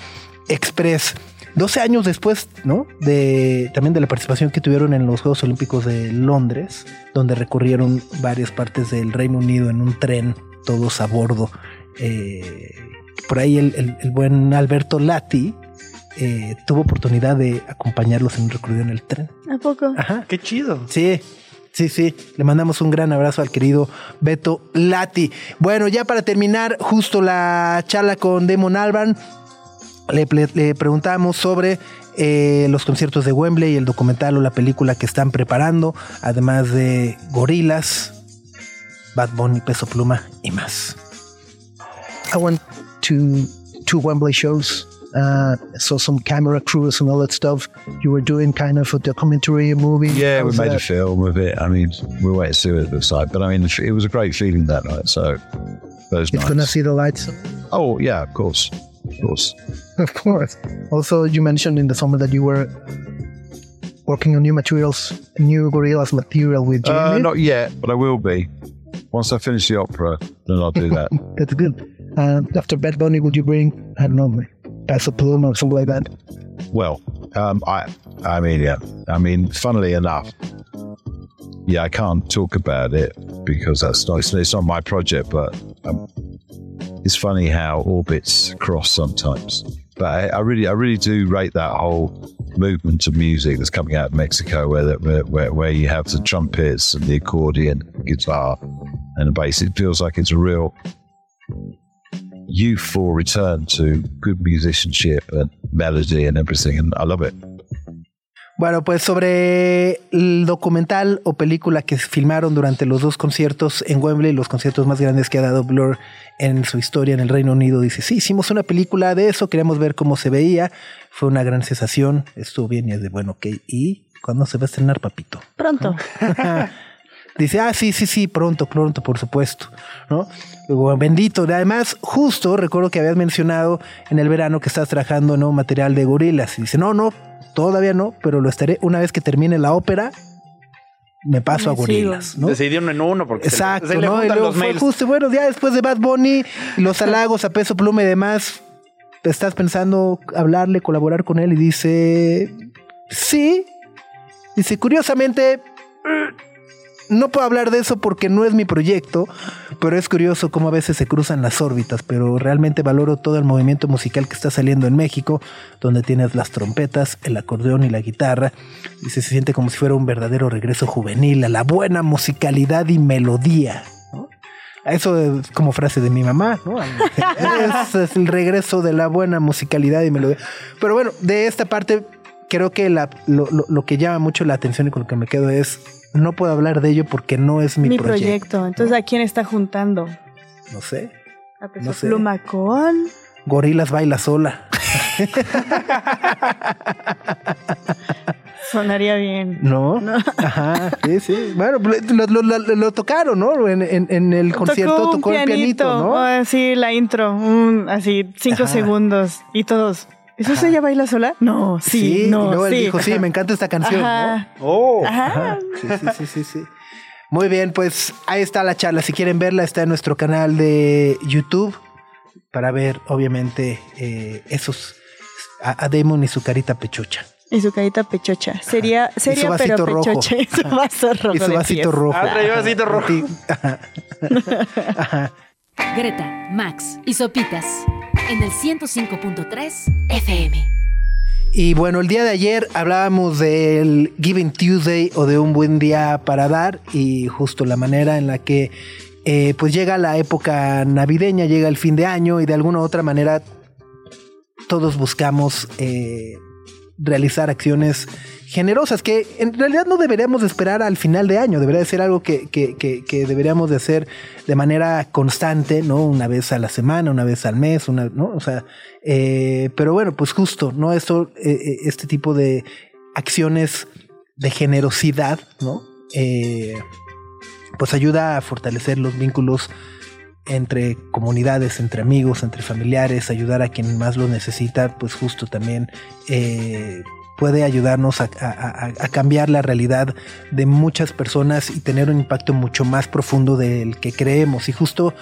Express. 12 años después, ¿no? De también de la participación que tuvieron en los Juegos Olímpicos de Londres, donde recorrieron varias partes del Reino Unido en un tren, todos a bordo. Eh, por ahí el, el- el buen Alberto Lati eh, tuvo oportunidad de acompañarlos en un recorrido en el tren. ¿A poco? Ajá. Qué chido. Sí, sí, sí. Le mandamos un gran abrazo al querido Beto Lati. Bueno, ya para terminar, justo la charla con Damon Alban, le, le preguntamos sobre eh, los conciertos de Wembley, el documental o la película que están preparando, además de Gorilas, Bad Bunny, Peso Pluma y más. I went to two Wembley shows. Uh, saw some camera crews and all that stuff. You were doing kind of a documentary movie. Yeah, we made a that? film of it. I mean, we'll wait to see what it looks like. But I mean, it was a great feeling that night. So those It's gonna nights. see the lights, Oh yeah, of course, of course. of course. Also, you mentioned in the summer that you were working on new materials, new Gorillas material with Uh, Jamie. not yet, but I will be. Once I finish the opera, then I'll do that. That's good. Uh, after Bad Bunny, would you bring I don't know, Pluma or something like that? well, um, I, I mean, yeah, I mean, funnily enough, yeah, I can't talk about it because that's not it's, it's not my project, but um, it's funny how orbits cross sometimes. But I, I really, I really do rate that whole movement of music that's coming out of Mexico, where that where, where, you have the trumpets and the accordion, guitar, and the bass. It feels like it's a real youthful return to good musicianship and melody and everything, and I love it. Bueno, pues sobre el documental o película que filmaron durante los dos conciertos en Wembley, los conciertos más grandes que ha dado Blur en su historia en el Reino Unido, dice, sí, hicimos una película de eso, queríamos ver cómo se veía, fue una gran sensación, estuvo bien y es de, bueno, ok, ¿y cuándo se va a estrenar, papito? Pronto. Dice, ah, sí, sí, sí, pronto, pronto, por supuesto, ¿no? Bendito. Además, justo recuerdo que habías mencionado en el verano que estás trabajando material de gorilas. Y dice, no, no, todavía no, pero lo estaré una vez que termine la ópera. Me paso a Me gorilas, ¿no? Decidieron en uno porque se le- Exacto, se le, ¿no? Y juntan luego los fue mails. justo, bueno, ya después de Bad Bunny, los halagos a peso pluma y demás, estás pensando hablarle, colaborar con él y dice, sí. Dice, curiosamente, no puedo hablar de eso porque no es mi proyecto, pero es curioso cómo a veces se cruzan las órbitas, pero realmente valoro todo el movimiento musical que está saliendo en México, donde tienes las trompetas, el acordeón y la guitarra. Dice, se siente como si fuera un verdadero regreso juvenil a la buena musicalidad y melodía. ¿no? Eso es como frase de mi mamá, ¿no? Ese es el regreso de la buena musicalidad y melodía. Pero bueno, de esta parte creo que la- lo, lo- lo que llama mucho la atención y con lo que me quedo es no puedo hablar de ello porque no es mi, Mi, proyecto. proyecto. Entonces, ¿a quién está juntando? No sé. A Peso No sé. Pluma con... Gorilas baila sola. Sonaría bien. ¿No? Ajá, sí, sí. Bueno, lo, lo- lo- lo tocaron, ¿no? En, en- en el concierto un tocó el pianito, ¿no? Ah, sí, la intro. un- así, cinco Ajá. segundos. Y todos. ¿Eso se ella baila sola? No, sí, y no, luego él sí. dijo, sí, me encanta esta canción, ¿no? Ajá. Oh. Ajá. Ajá. Sí, sí, sí, sí, sí. Muy bien, pues ahí está la charla. Si quieren verla, está en nuestro canal de YouTube para ver, obviamente, eh, esos a, a Damon y su carita pechucha. Y su carita pechocha. Sería, sería vasito pero rojo. pechocha. Y su vaso rojo. y su vasito pies. rojo. Ah, vasito rojo. Sí, ajá. Ajá. Greta, Max y Sopitas en el 105.3 FM. Y bueno, el día de ayer hablábamos del Giving Tuesday o de un buen día para dar y justo la manera en la que eh, pues llega la época navideña, llega el fin de año y de alguna u otra manera todos buscamos eh, realizar acciones generosas que en realidad no deberíamos de esperar al final de año, debería de ser algo que, que- que- que deberíamos de hacer de manera constante, ¿no? Una vez a la semana, una vez al mes, una, ¿no? O sea, eh, pero bueno, pues justo, ¿no? Esto, eh, eh, este tipo de acciones de generosidad, ¿no? Eh, pues ayuda a fortalecer los vínculos entre comunidades, entre amigos, entre familiares, ayudar a quien más lo necesita, pues justo también eh, puede ayudarnos a, a- a- a cambiar la realidad de muchas personas y tener un impacto mucho más profundo del que creemos. Y justo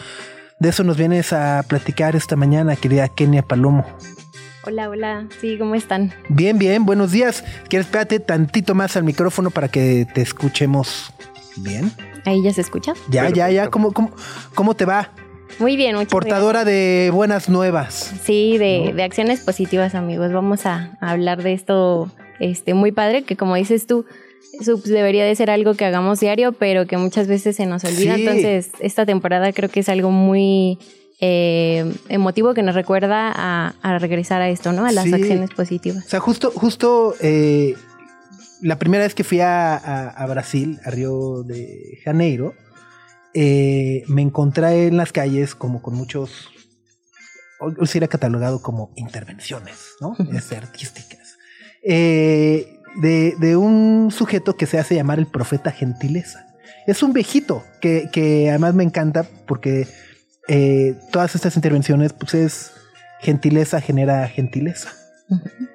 de eso nos vienes a platicar esta mañana, querida Kenia Palomo. Hola, hola. Sí, ¿cómo están? Bien, bien, buenos días. ¿Quieres espérate tantito más al micrófono para que te escuchemos bien? ¿Ahí ya se escucha? Ya, ya, ya. ¿Cómo, cómo, cómo te va? Muy bien, muchas Portadora de buenas nuevas. Sí, de, de acciones positivas, amigos. Vamos a, a hablar de esto este, muy padre, que como dices tú, subs debería de ser algo que hagamos diario, pero que muchas veces se nos olvida. Sí. Entonces, esta temporada creo que es algo muy eh, emotivo que nos recuerda a, a regresar a esto, ¿no? A las Sí. acciones O positivas. sea, justo, justo eh, la primera vez que fui a, a- a Brasil, a Río de Janeiro, eh, me encontré en las calles como con muchos, hoy sería catalogado como intervenciones, ¿no? Artísticas. Eh, de, de un sujeto que se hace llamar el profeta gentileza. Es un viejito que, que además me encanta porque eh, todas estas intervenciones, pues es gentileza genera gentileza.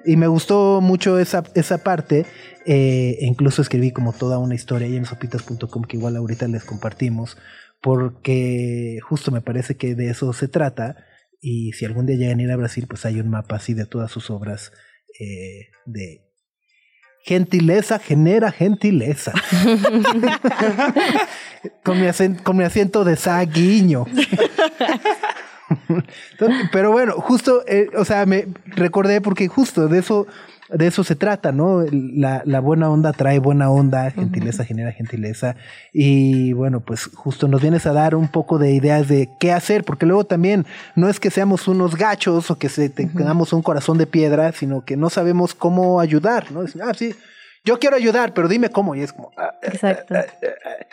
Y me gustó mucho esa, esa parte. eh, e incluso escribí como toda una historia ahí en sopitas.com que igual ahorita les compartimos. Porque justo me parece que de eso se trata. Y si algún día llegan a ir a Brasil, pues hay un mapa así de todas sus obras eh, de gentileza genera gentileza. con, mi con mi acento de saguiño. Entonces, Pero bueno, justo, eh, o sea, me recordé porque justo de eso, de eso se trata, ¿no? La, la buena onda trae buena onda, gentileza genera gentileza. Y bueno, pues justo nos vienes a dar un poco de ideas de qué hacer, porque luego también no es que seamos unos gachos o que se, te- tengamos un corazón de piedra, sino que no sabemos cómo ayudar, ¿no? Ah, sí, yo quiero ayudar, pero dime cómo. Y es como, ah, Exacto.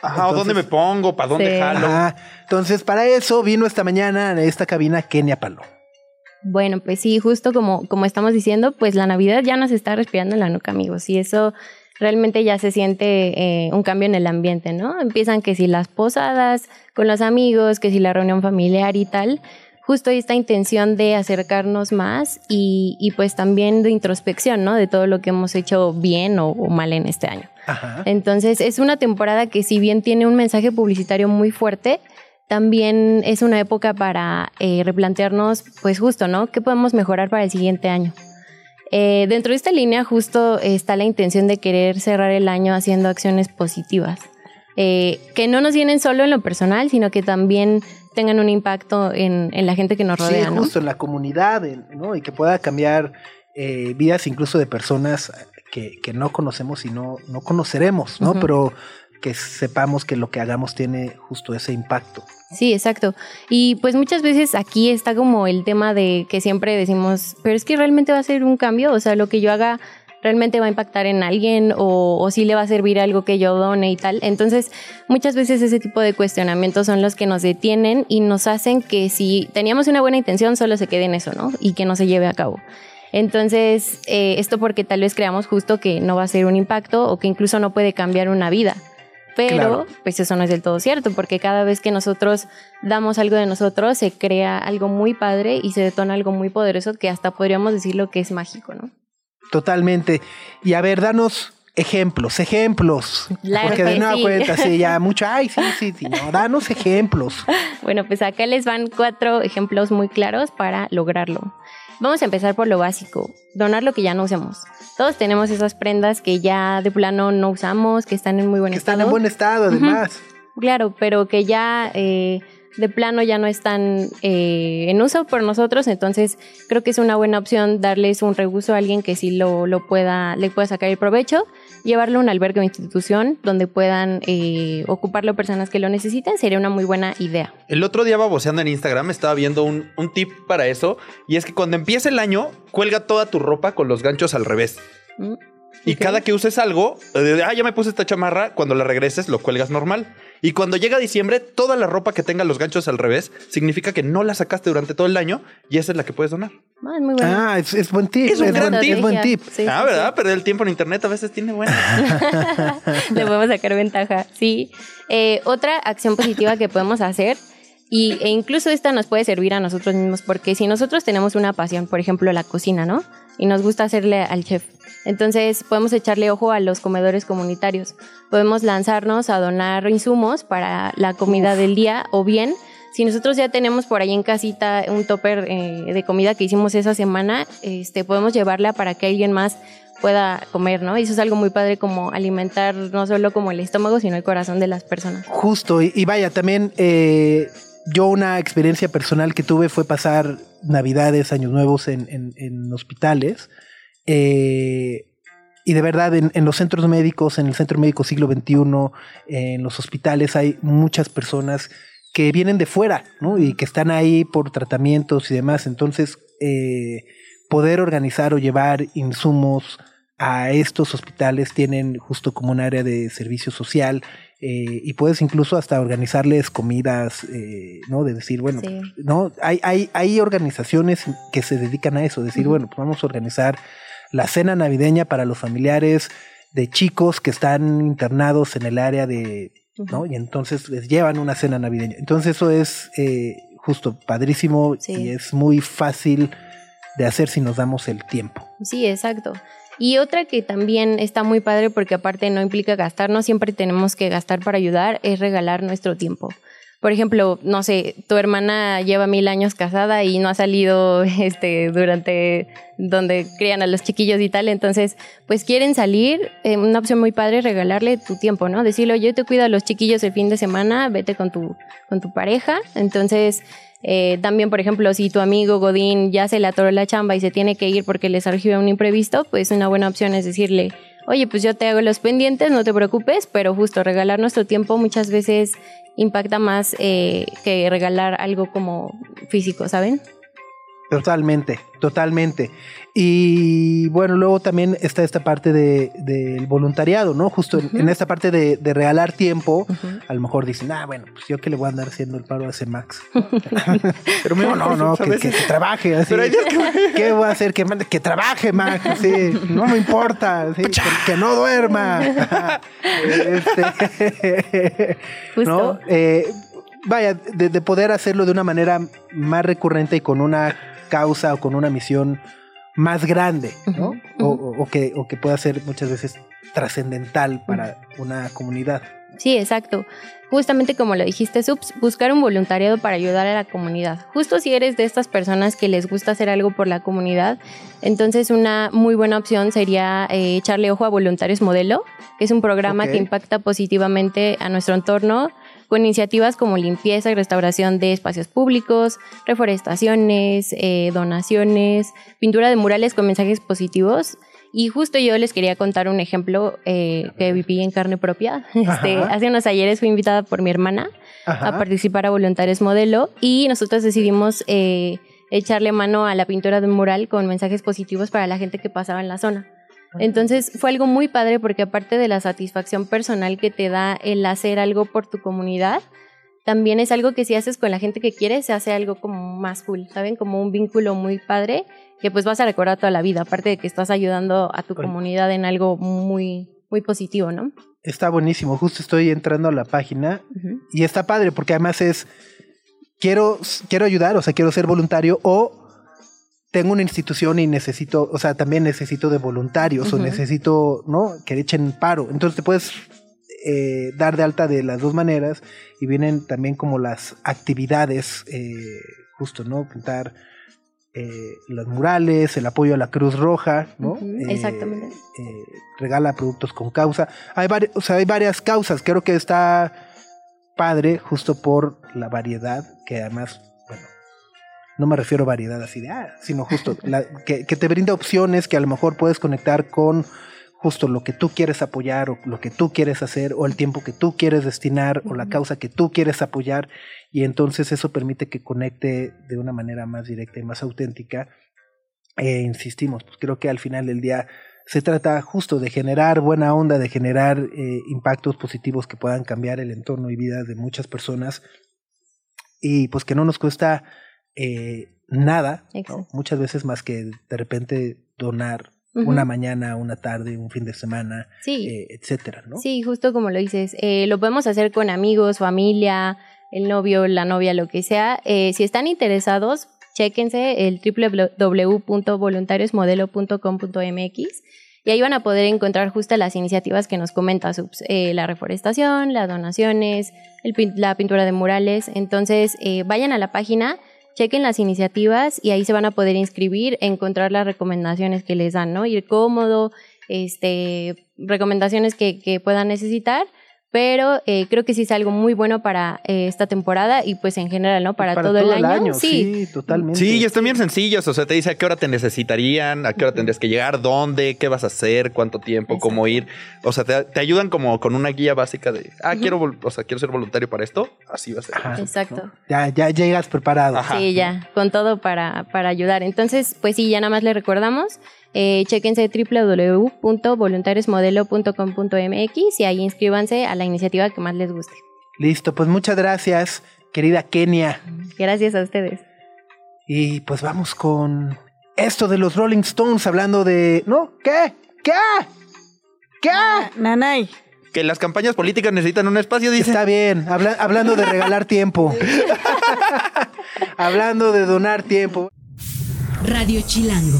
Ajá, ¿o ¿dónde me pongo? ¿Para dónde Sí. jalo? Ajá. Entonces, para eso vino esta mañana a esta cabina Kenia Palo. Bueno, pues sí, justo como, como estamos diciendo, pues la Navidad ya nos está respirando en la nuca, amigos, y eso realmente ya se siente eh, un cambio en el ambiente, ¿no? Empiezan que si las posadas con los amigos, que si la reunión familiar y tal, justo esta intención de acercarnos más y, y pues también de introspección, ¿no? De todo lo que hemos hecho bien o- o mal en este año. Ajá. Entonces es una temporada que si bien tiene un mensaje publicitario muy fuerte, también es una época para eh, replantearnos, pues justo, ¿no? ¿Qué podemos mejorar para el siguiente año? Eh, dentro de esta línea justo está la intención de querer cerrar el año haciendo acciones positivas, eh, que no nos vienen solo en lo personal, sino que también tengan un impacto en, en la gente que nos rodea, sí, ¿no? justo en la comunidad, ¿no? Y que pueda cambiar eh, vidas incluso de personas que, que no conocemos y no, no conoceremos, ¿no? Pero que sepamos que lo que hagamos tiene justo ese impacto. Sí, exacto. Y pues muchas veces aquí está como el tema de que siempre decimos, pero es que realmente va a ser un cambio, o sea, lo que yo haga realmente va a impactar en alguien o, o sí le va a servir algo que yo done y tal. Entonces, muchas veces ese tipo de cuestionamientos son los que nos detienen y nos hacen que si teníamos una buena intención, solo se quede en eso, ¿no? Y que no se lleve a cabo. Entonces, eh, esto porque tal vez creamos justo que no va a ser un impacto o que incluso no puede cambiar una vida. Pero, Claro. pues eso no es del todo cierto, porque cada vez que nosotros damos algo de nosotros, se crea algo muy padre y se detona algo muy poderoso que hasta podríamos decir lo que es mágico, ¿no? Totalmente. Y a ver, danos ejemplos, ejemplos. Claro Porque de nueva sí. cuenta, sí, ya mucho, ay, sí, sí, sí, no, danos ejemplos. Bueno, pues acá les van cuatro ejemplos muy claros para lograrlo. Vamos a empezar por lo básico, donar lo que ya no usemos. Todos tenemos esas prendas que ya de plano no usamos, que están en muy buen Que están estado. en buen estado, además. Claro, pero que ya eh, de plano ya no están eh, en uso por nosotros, entonces creo que es una buena opción darles un reuso a alguien que sí lo, lo pueda, le pueda sacar el provecho, llevarlo a un albergue o institución donde puedan eh, ocuparlo personas que lo necesiten, sería una muy buena idea. El otro día baboseando en Instagram estaba viendo un, un tip para eso y es que cuando empieza el año, cuelga toda tu ropa con los ganchos al revés. ¿Mm? Y cada que uses algo, eh, ah, ya me puse esta chamarra, cuando la regreses lo cuelgas normal. Y cuando llega diciembre, toda la ropa que tenga los ganchos al revés significa que no la sacaste durante todo el año y esa es la que puedes donar. Ah, muy bueno. Ah, es, es buen tip. Es un gran buen, tip. es buen tip. Sí, ah, sí, ¿verdad? Perder el tiempo en internet a veces tiene buena. Le podemos sacar ventaja, sí. Eh, otra acción positiva que podemos hacer, y, e incluso esta nos puede servir a nosotros mismos, porque si nosotros tenemos una pasión, por ejemplo, la cocina, ¿no? Y nos gusta hacerle al chef. Entonces podemos echarle ojo a los comedores comunitarios. Podemos lanzarnos a donar insumos para la comida del día o bien si nosotros ya tenemos por ahí en casita un topper eh, de comida que hicimos esa semana, este, podemos llevarla para que alguien más pueda comer, ¿no? Y eso es algo muy padre como alimentar no solo como el estómago, sino el corazón de las personas. Justo, y, y vaya, también eh, yo una experiencia personal que tuve fue pasar Navidades, Años Nuevos en, en- en hospitales. Eh, y de verdad, en, en los centros médicos, en el Centro Médico Siglo XXI, en los hospitales, hay muchas personas que vienen de fuera, ¿no? Y que están ahí por tratamientos y demás. Entonces, eh, poder organizar o llevar insumos a estos hospitales tienen justo como un área de servicio social eh, y puedes incluso hasta organizarles comidas, eh, ¿no? De decir, bueno, Sí. ¿no? Hay, hay, hay organizaciones que se dedican a eso, decir, bueno, pues vamos a organizar la cena navideña para los familiares de chicos que están internados en el área de, ¿no? Y entonces les llevan una cena navideña. Entonces eso es eh, justo padrísimo Sí. y es muy fácil de hacer si nos damos el tiempo. Sí, exacto. Y otra que también está muy padre porque aparte no implica gastar, no siempre tenemos que gastar para ayudar, es regalar nuestro tiempo. Por ejemplo, no sé, tu hermana lleva mil años casada y no ha salido este, durante donde crían a los chiquillos y tal, entonces pues quieren salir, eh, una opción muy padre es regalarle tu tiempo, ¿no? Decirle, yo te cuido a los chiquillos el fin de semana, vete con tu, con tu pareja, entonces eh, también, por ejemplo, si tu amigo Godín ya se le atoró la chamba y se tiene que ir porque le surgió un imprevisto, pues una buena opción es decirle, oye, pues yo te hago los pendientes, no te preocupes, pero justo regalar nuestro tiempo muchas veces impacta más eh, que regalar algo como físico, ¿saben? Totalmente, totalmente. Y bueno, luego también está esta parte de, del voluntariado, ¿no? Justo en, en esta parte de, de regalar tiempo, a lo mejor dicen, ah, bueno, pues yo que le voy a andar haciendo el paro a ese Max. Pero no, no, no, que, que- que trabaje. Así. Pero que- ¿Qué voy a hacer? Que, mande- que trabaje, Max. Sí, no me importa. sí, que, que no duerma. Este, Justo. ¿no? Eh, vaya, de, de poder hacerlo de una manera más recurrente y con una causa o con una misión más grande, ¿no? O- o, o que, o que pueda ser muchas veces trascendental para una comunidad. Sí, exacto. Justamente como lo dijiste, Subs, buscar un voluntariado para ayudar a la comunidad. Justo si eres de estas personas que les gusta hacer algo por la comunidad, entonces una muy buena opción sería eh, echarle ojo a Voluntarios Modelo, que es un programa que impacta positivamente a nuestro entorno con iniciativas como limpieza y restauración de espacios públicos, reforestaciones, eh, donaciones, pintura de murales con mensajes positivos. Y justo yo les quería contar un ejemplo eh, que viví en carne propia. Este, hace unos ayeres fui invitada por mi hermana Ajá. a participar a Voluntarios Modelo y nosotros decidimos eh, echarle mano a la pintura de un mural con mensajes positivos para la gente que pasaba en la zona. Entonces fue algo muy padre porque aparte de la satisfacción personal que te da el hacer algo por tu comunidad, también es algo que si haces con la gente que quieres, se hace algo como más cool, ¿saben? Como un vínculo muy padre que pues vas a recordar toda la vida, aparte de que estás ayudando a tu comunidad en algo muy, muy positivo, ¿no? Está buenísimo. Justo estoy entrando a la página y está padre porque además es quiero quiero ayudar, o sea, quiero ser voluntario o tengo una institución y necesito, o sea, también necesito de voluntarios o necesito, ¿no? Que echen paro. Entonces te puedes eh, dar de alta de las dos maneras y vienen también como las actividades, eh, justo, ¿no? Pintar eh, los murales, el apoyo a la Cruz Roja, ¿no? Eh, exactamente. eh, regala productos con causa. Hay, o sea, hay varias causas. Creo que está padre justo por la variedad, que además, no me refiero a variedad así de, ah, sino justo la- que, que te brinda opciones que a lo mejor puedes conectar con justo lo que tú quieres apoyar o lo que tú quieres hacer o el tiempo que tú quieres destinar o la causa que tú quieres apoyar. Y entonces eso permite que conecte de una manera más directa y más auténtica. E insistimos, pues creo que al final del día se trata justo de generar buena onda, de generar eh, impactos positivos que puedan cambiar el entorno y vida de muchas personas. Y pues que no nos cuesta eh, nada, ¿no? Muchas veces más que de repente donar una mañana, una tarde, un fin de semana, Sí. eh, etcétera, ¿no? Sí, justo como lo dices. Eh, lo podemos hacer con amigos, familia, el novio, la novia, lo que sea. Si están interesados, chéquense el www.voluntariosmodelo.com.mx y ahí van a poder encontrar justo las iniciativas que nos comenta Subs. Eh, la reforestación, las donaciones, el la pintura de murales. Entonces, eh, vayan a la página, chequen las iniciativas y ahí se van a poder inscribir, encontrar las recomendaciones que les dan, ¿no? Ir cómodo, este, recomendaciones que, que puedan necesitar, pero eh, creo que sí es algo muy bueno para eh, esta temporada y pues en general, ¿no? Para, todo, el año. sí, totalmente. Sí, y están bien sencillos. O sea, te dice a qué hora te necesitarían, a qué hora tendrías que llegar, dónde, qué vas a hacer, cuánto tiempo, cómo ir. O sea, te, te ayudan como con una guía básica de, ah, quiero, o sea, quiero ser voluntario para esto. Así va a ser. Ajá, Exacto. Ya, ya llegas preparado. Ajá. Sí, ya, con todo para, para ayudar. Entonces, pues sí, ya nada más le recordamos, eh, chéquense www.voluntariosmodelo.com.mx y ahí inscríbanse a la iniciativa que más les guste. Listo, pues muchas gracias, querida Kenia. Gracias a ustedes. Y pues vamos con esto de los Rolling Stones hablando de... ¿No? ¿Qué? ¿Qué? ¿Qué? Nanay. Que las campañas políticas necesitan un espacio, dice. Está bien, habla- hablando de regalar tiempo. hablando de donar tiempo. Radio Chilango.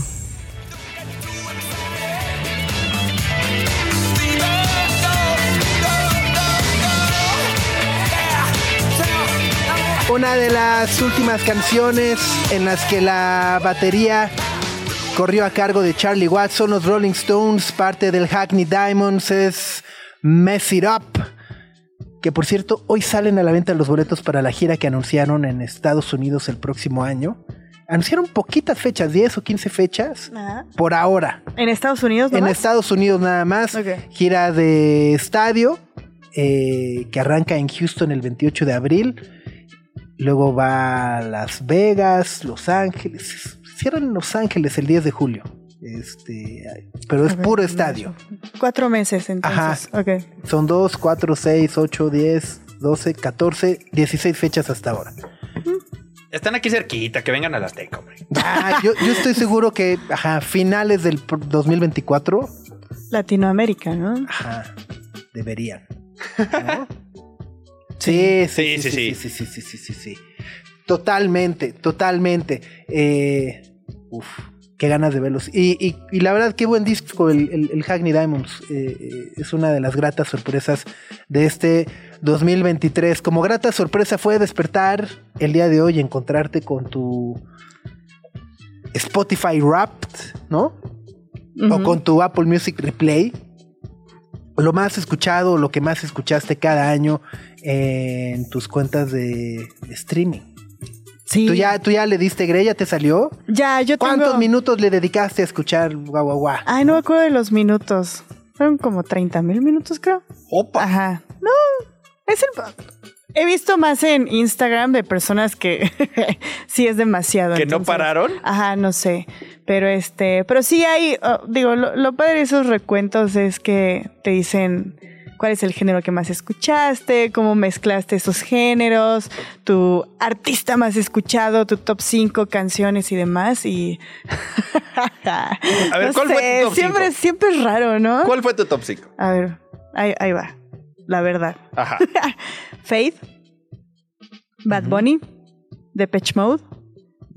Una de las últimas canciones en las que la batería corrió a cargo de Charlie Watts son los Rolling Stones, parte del Hackney Diamonds, es Mess It Up. Que por cierto, hoy salen a la venta los boletos para la gira que anunciaron en Estados Unidos el próximo año. Anunciaron poquitas fechas, 10 o 15 fechas, por ahora. En Estados Unidos, En? Estados Unidos nada más. Gira de estadio eh, que arranca en Houston el 28 de abril. Luego va a Las Vegas, Los Ángeles. Cierran en Los Ángeles el 10 de julio. Este, pero es ver, puro estadio. Cuatro meses, entonces. Ok. Son 2, 4, 6, 8, 10, 12, 14, 16 fechas hasta ahora. Están aquí cerquita, que vengan a las Azteca, hombre. Ah, yo, yo estoy seguro que ajá, finales del pr- 2024 Latinoamérica, ¿no? Ajá, deberían. ¿no? Sí, sí, Sí, sí, sí, sí, sí, sí, sí, sí, sí, sí. Totalmente, totalmente. Eh, uf, qué ganas de verlos. Y, y- y la verdad, qué buen disco el, el, el Hackney Diamonds. Eh, eh, es una de las gratas sorpresas de este 2023. Como grata sorpresa fue despertar el día de hoy y encontrarte con tu Spotify Wrapped, ¿no? o con tu Apple Music Replay. Lo más escuchado, lo que más escuchaste cada año en tus cuentas de, streaming. Sí. ¿Tú ya, ¿Tú ya le diste Grey? ¿Ya te salió? Ya, yo tengo... ¿Cuántos minutos le dedicaste a escuchar guau guau guau? Ay, no me acuerdo de los minutos. Fueron como 30 mil minutos, creo. Opa. Ajá. No, es el... He visto más en Instagram de personas que sí es demasiado. ¿Que no pararon? Ajá, no sé. Pero este, pero sí hay, oh, digo, lo, lo padre de esos recuentos es que te dicen cuál es el género que más escuchaste, cómo mezclaste esos géneros, tu artista más escuchado, tu top 5 canciones y demás. Y. A ver, No ¿cuál fue tu top siempre, cinco? siempre es raro, ¿no? ¿Cuál fue tu top 5? A ver, ahí, ahí va. La verdad. Ajá. Faith, Bad Bunny, Depeche Mode.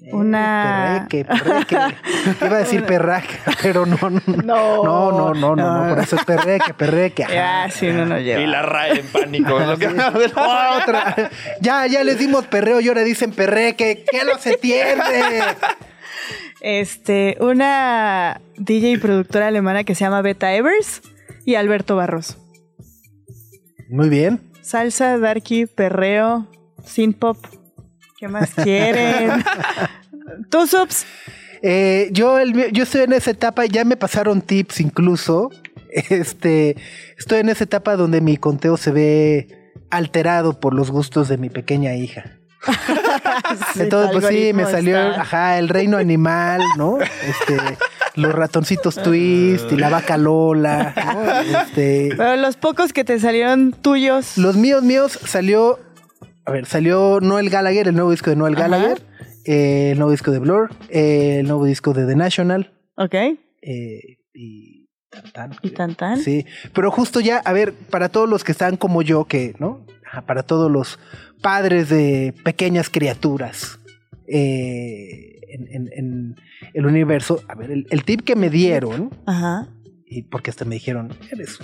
Eh, una. Perreque, perreque. Iba a decir perraca, pero no, no, no, no, no, no, por eso es perreque, perreque. Ah, sí, no, no lleva. Y la RAE en pánico. Otra. Ya, ya les dimos perreo y ahora dicen perreque. ¿Qué los entiende? Este, una DJ y productora alemana que se llama Beta Evers y Alberto Barros. Muy bien. Salsa, darky, perreo, synth pop. ¿Qué más quieren? ¿Tú, Subs? Eh, yo, el- yo estoy en esa etapa, ya me pasaron tips incluso. Este, estoy en esa etapa donde mi conteo se ve alterado por los gustos de mi pequeña hija. Entonces, pues sí, me salió, está. ajá, el reino animal, ¿no? Este, los ratoncitos twist y la vaca Lola. ¿no? Este, Pero los pocos que te salieron tuyos. los míos, míos salió. A ver, salió Noel Gallagher, el nuevo disco de Noel. Gallagher, eh, el nuevo disco de Blur, eh, el nuevo disco de The National. Ok. eh, y tan, tan, Y tan tan. Sí, pero justo ya, a ver, para todos los que están como yo, que, ¿no? Para todos los padres de pequeñas criaturas eh, en, en- en el universo, a ver, el, el tip que me dieron, Ajá. y porque hasta me dijeron, eres,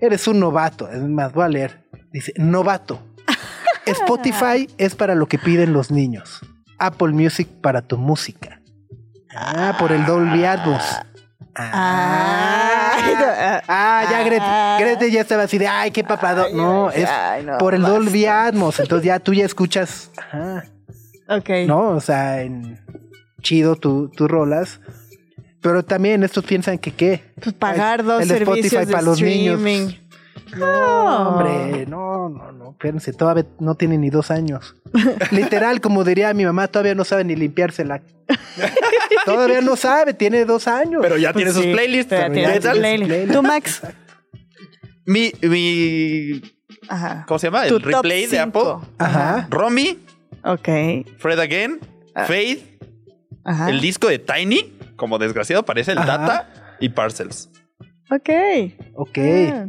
eres un novato, es más, voy a leer, dice, novato. Spotify es para lo que piden los niños. Apple Music para tu música. Ah, por el Dolby Atmos. Ah, ah, ya Grete, Grete ya estaba así de, ay, qué papado. No, es ay, no, por el. Dolby Atmos. Entonces ya tú ya escuchas, ajá, Ok. ¿no? O sea, en chido tú, tú rolas. Pero también estos piensan que qué. Pues pagar dos el Spotify servicios de para los niños. streaming. No, hombre, no, no, no, espérense, todavía no tiene ni dos años. Literal, como diría mi mamá, todavía no sabe ni limpiársela. todavía no sabe, tiene dos años. Pero ya tiene Pues sus sí, playlists. pero ya tiene ¿Qué sus tal? playlists. Playlist. Tú, Max. Mi, mi. Ajá. ¿Cómo se llama? Tu El replay de. Apple. Ajá. Romy, Ok. Fred Again, Faith, Ajá. el disco de Tiny, como desgraciado parece el Ajá. Data y Parcels. Ok. Ok. Ah.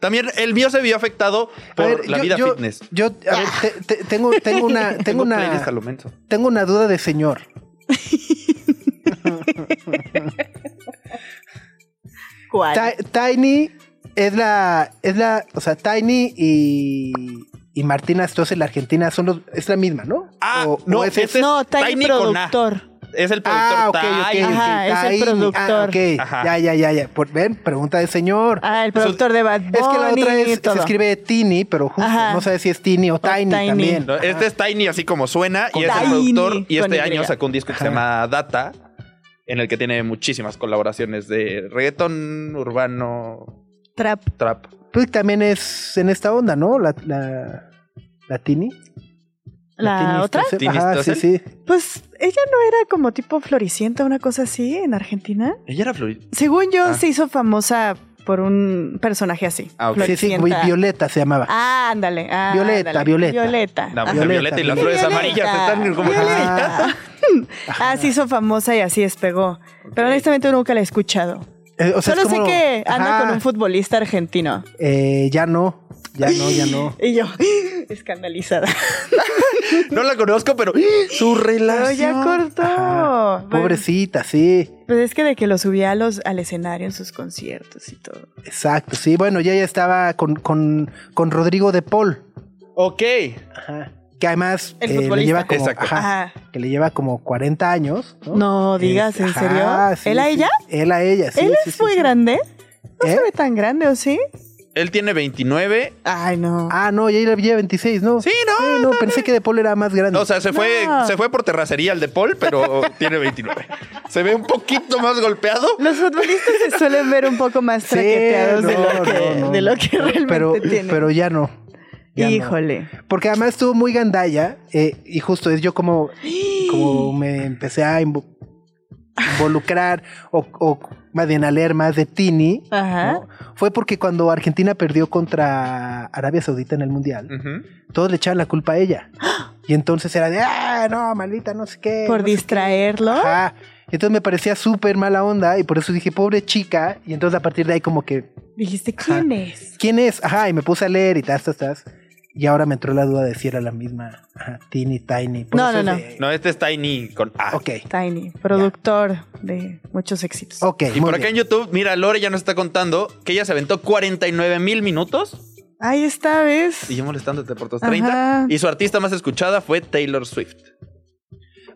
También el mío se vio afectado por ver, la yo- vida yo- fitness. Yo, a ver, te- te- tengo, tengo una, tengo a una, tengo una duda de señor. ¿Cuál? Ti- Tiny es la, es la, o sea, Tiny y, y Martina Stoessel, la argentina, son los, es la misma, ¿no? Ah, O- no, o es- ese es no, Tiny, productor. Es el productor Ah, ok, ok, Tiny. es el productor. Ah, ok. Ajá. Ya, ya, ya, ya. Por, ven, pregunta de señor. Ah, el productor de Bad Bunny. es que la otra es, se escribe Tiny, pero justo Ajá. no sabes si es Tiny o Tiny, Tiny. también. No, Este es Tiny así como suena y es el productor y este año sacó un disco que se llama Data en el que tiene muchísimas colaboraciones de reggaetón, urbano, Trap. trap. Pues también es en esta onda, ¿no? La, la, la Tiny. ¿La otra? Stoessel. ¿Tiny Ajá, sí, sí. Pues ella no era como tipo floricienta, una cosa así, en Argentina. Ella era fluida. Según yo, Ah. se hizo famosa por un personaje así. Ah, ok. Sí, sí, floricienta. Violeta se llamaba. Ah, ándale. ah, Violeta, ándale. Violeta. Violeta. La. Violeta, Violeta, y las flores amarillas están como Violeta. Ah, se hizo famosa y así despegó. Pero honestamente nunca la he escuchado. Eh, o sea, es Solo sé que anda Ajá. con un futbolista argentino. Eh, ya no, ya no, ya no. Y yo, escandalizada. No la conozco, pero su Pero relación. ya cortó. Ajá. Bueno, Pobrecita, sí. Pues es que de que lo subía a los, al escenario en sus conciertos y todo. Exacto, sí. Bueno, ya ya estaba con, con, con Rodrigo de Paul. Ok. Ajá. Que además El eh, le futbolista. lleva como, Exacto. ajá, Ajá. que le lleva como 40 años. No, No digas, Es- ¿en ajá, serio? sí, ¿Él a sí. ella? Él a ella, sí. ¿Él sí, es sí, muy sí. grande? No ¿Eh? se ve tan grande, ¿o sí? Él tiene 29. Ay, no. Ah, no, ya lleva 26, ¿no? Sí, no, Sí, no, pensé que de Paul era más grande. O sea, se fue, No. se fue por terracería el de Paul, pero tiene 29. Se ve un poquito más golpeado. Los futbolistas se suelen ver un poco más Sí, traqueteados de, no, lo que, no, no, de lo no. que realmente pero, tienen. pero ya no. ya no. Híjole. Porque además estuvo muy gandalla eh, y justo es yo como, como me empecé a invo- involucrar o, o más bien a leer más de Tini, Ajá. ¿no? fue porque cuando Argentina perdió contra Arabia Saudita en el Mundial, todos le echaban la culpa a ella. Y entonces era de, ah, no, maldita, no sé qué. Por no qué". distraerlo. Ajá. Entonces me parecía súper mala onda y por eso dije, pobre chica. Y entonces a partir de ahí como que, Dijiste, ¿quién es? ¿quién es? Ajá, y me puse a leer y tas, tas, tas. Y ahora me entró la duda de si era la misma. Ajá, Tiny. Por No, eso no, no. de- No, este es Tiny con A. Ok, Tiny, productor de muchos éxitos. ok. Y por acá bien. en YouTube, mira, Lore ya nos está contando que ella se aventó 49 mil minutos Ahí está, ¿ves? y yo molestándote por tus Ajá. 30. Y su artista más escuchada fue Taylor Swift.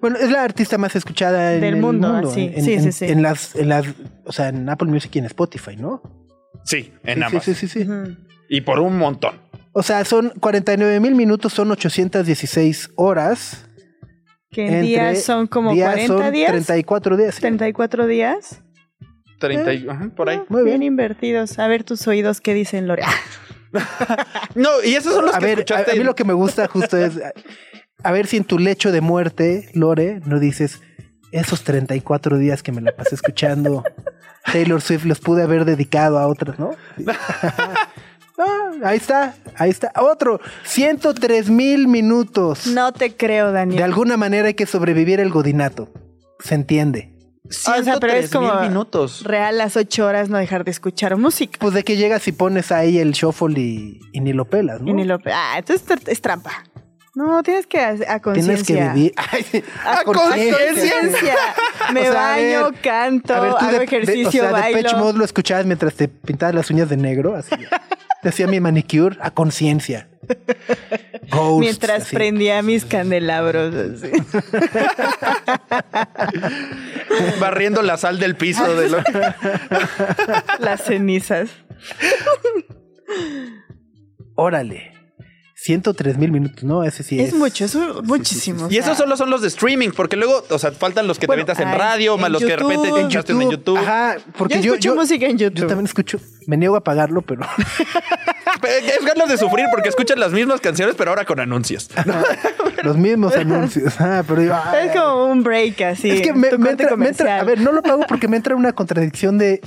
Bueno, es la artista más escuchada en Del el mundo, mundo. sí, en, sí, en- sí, sí. En las, en las, o sea, en Apple Music y en Spotify, ¿no? Sí, en sí, ambas. sí, sí, sí, sí. Y por un montón. O sea, son 49 mil minutos, son 816 horas. Que en días son como días 40 son días. 34 días. sí. 34 días. 30 y- ajá, por ahí. Ah, Muy bien bien. invertidos. A ver tus oídos qué dicen, Lore. No, y esos son los A que ver, a, escuchaste. a mí lo que me gusta justo es a, a ver si en tu lecho de muerte, Lore, no dices esos 34 días que me la pasé escuchando Taylor Swift los pude haber dedicado a otras, ¿no? Ah, ahí está, ahí está. Otro, 103 mil minutos. No te creo, Daniel. De alguna manera hay que sobrevivir el godinato. Se entiende. O sea, pero es 103 mil como minutos. real las ocho horas no dejar de escuchar música. Pues de que llegas y pones ahí el shuffle y, y ni lo pelas, ¿no? Y ni lo... Ah, entonces es- trampa. No, tienes que a, a Tienes conciencia. que vivir. Ay, A conciencia. Me O sea, a baño, ver, canto, A ver, tú hago de, de- ejercicio, o sea, de bailo. Mode lo escuchabas mientras te pintabas las uñas de negro, así. Te hacía mi manicure a conciencia. Ghosts, Mientras así. prendía mis candelabros. así. Barriendo la sal del piso de lo... Las cenizas. Órale. 103 mil minutos, ¿no? Ese sí es. Es mucho, es muchísimo. Y esos solo son los de streaming, porque luego, o sea, faltan los que Bueno, te aventas en radio, en más los que de repente YouTube. te echaste en YouTube. Ajá, porque Yo yo, escucho música en YouTube. Yo también escucho. Me niego a pagarlo, pero. Es ganas de sufrir porque escuchas las mismas canciones, pero ahora con anuncios. los mismos anuncios. Ah, pero yo. ay, Es como un break así. Es que me, tu me entra, me entra-. A ver, no lo pago porque me entra una contradicción de.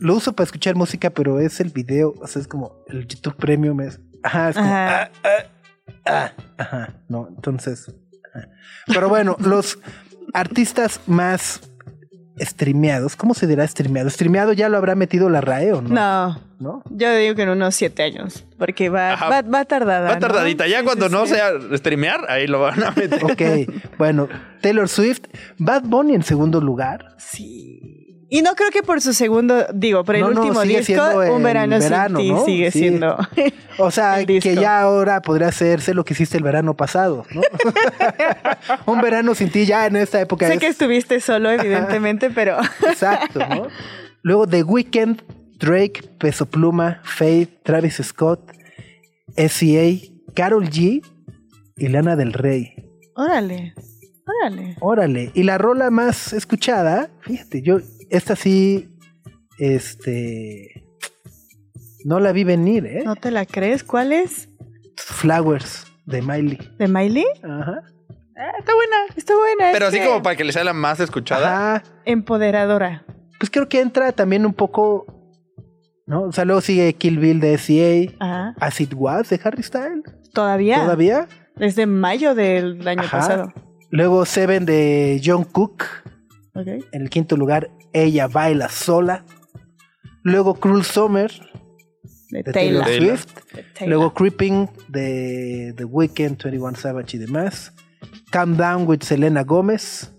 Lo uso para escuchar música, pero es el video. O sea, es como el YouTube Premium. Es, ajá, es como. Ajá. ah, ah, ah, ajá. No, entonces. ajá. Pero bueno, los artistas más streameados. ¿Cómo se dirá streameado? ¿Streameado ya lo habrá metido la RAE o no? No, ¿No? yo digo que en unos siete años. Porque va, va, va tardada. Va ¿no? tardadita. Ya Sí, cuando sí, no sí. sea streamear, ahí lo van a meter. Ok, bueno, Taylor Swift, Bad Bunny en segundo lugar. Sí. Y no creo que por su segundo, digo, por el No, no, último sigue disco, Un verano, verano, sin ti ¿no? sigue Sí. siendo. O sea, que ya ahora podría hacerse lo que hiciste el verano pasado, ¿no? Un verano sin ti ya en esta época sé es que estuviste solo, evidentemente, pero exacto, ¿no? Luego The Weeknd, Drake, Peso Pluma, Faith, Travis Scott, SCA, Carol G y Lana del Rey. órale, órale. Órale. Y la rola más escuchada, fíjate, yo, esta sí, este, no la vi venir, ¿eh? ¿No te la crees? ¿Cuál es? Flowers de Miley. ¿De Miley? Ajá. Ah, está buena, está buena. Pero es así que como para que le sea la más escuchada. Ajá. Empoderadora. Pues creo que entra también un poco, ¿no? O sea, luego sigue Kill Bill de SCA, Ajá. As It Was de Harry Styles. Todavía. Todavía. Desde mayo del año Ajá. pasado. Luego Seven de John Cook. Ok. En el quinto lugar, Ella Baila Sola. Luego Cruel Summer De de Taylor. Taylor Swift. De Taylor. Luego Creeping de The Weeknd, 21 Savage y demás. Calm Down with Selena Gómez.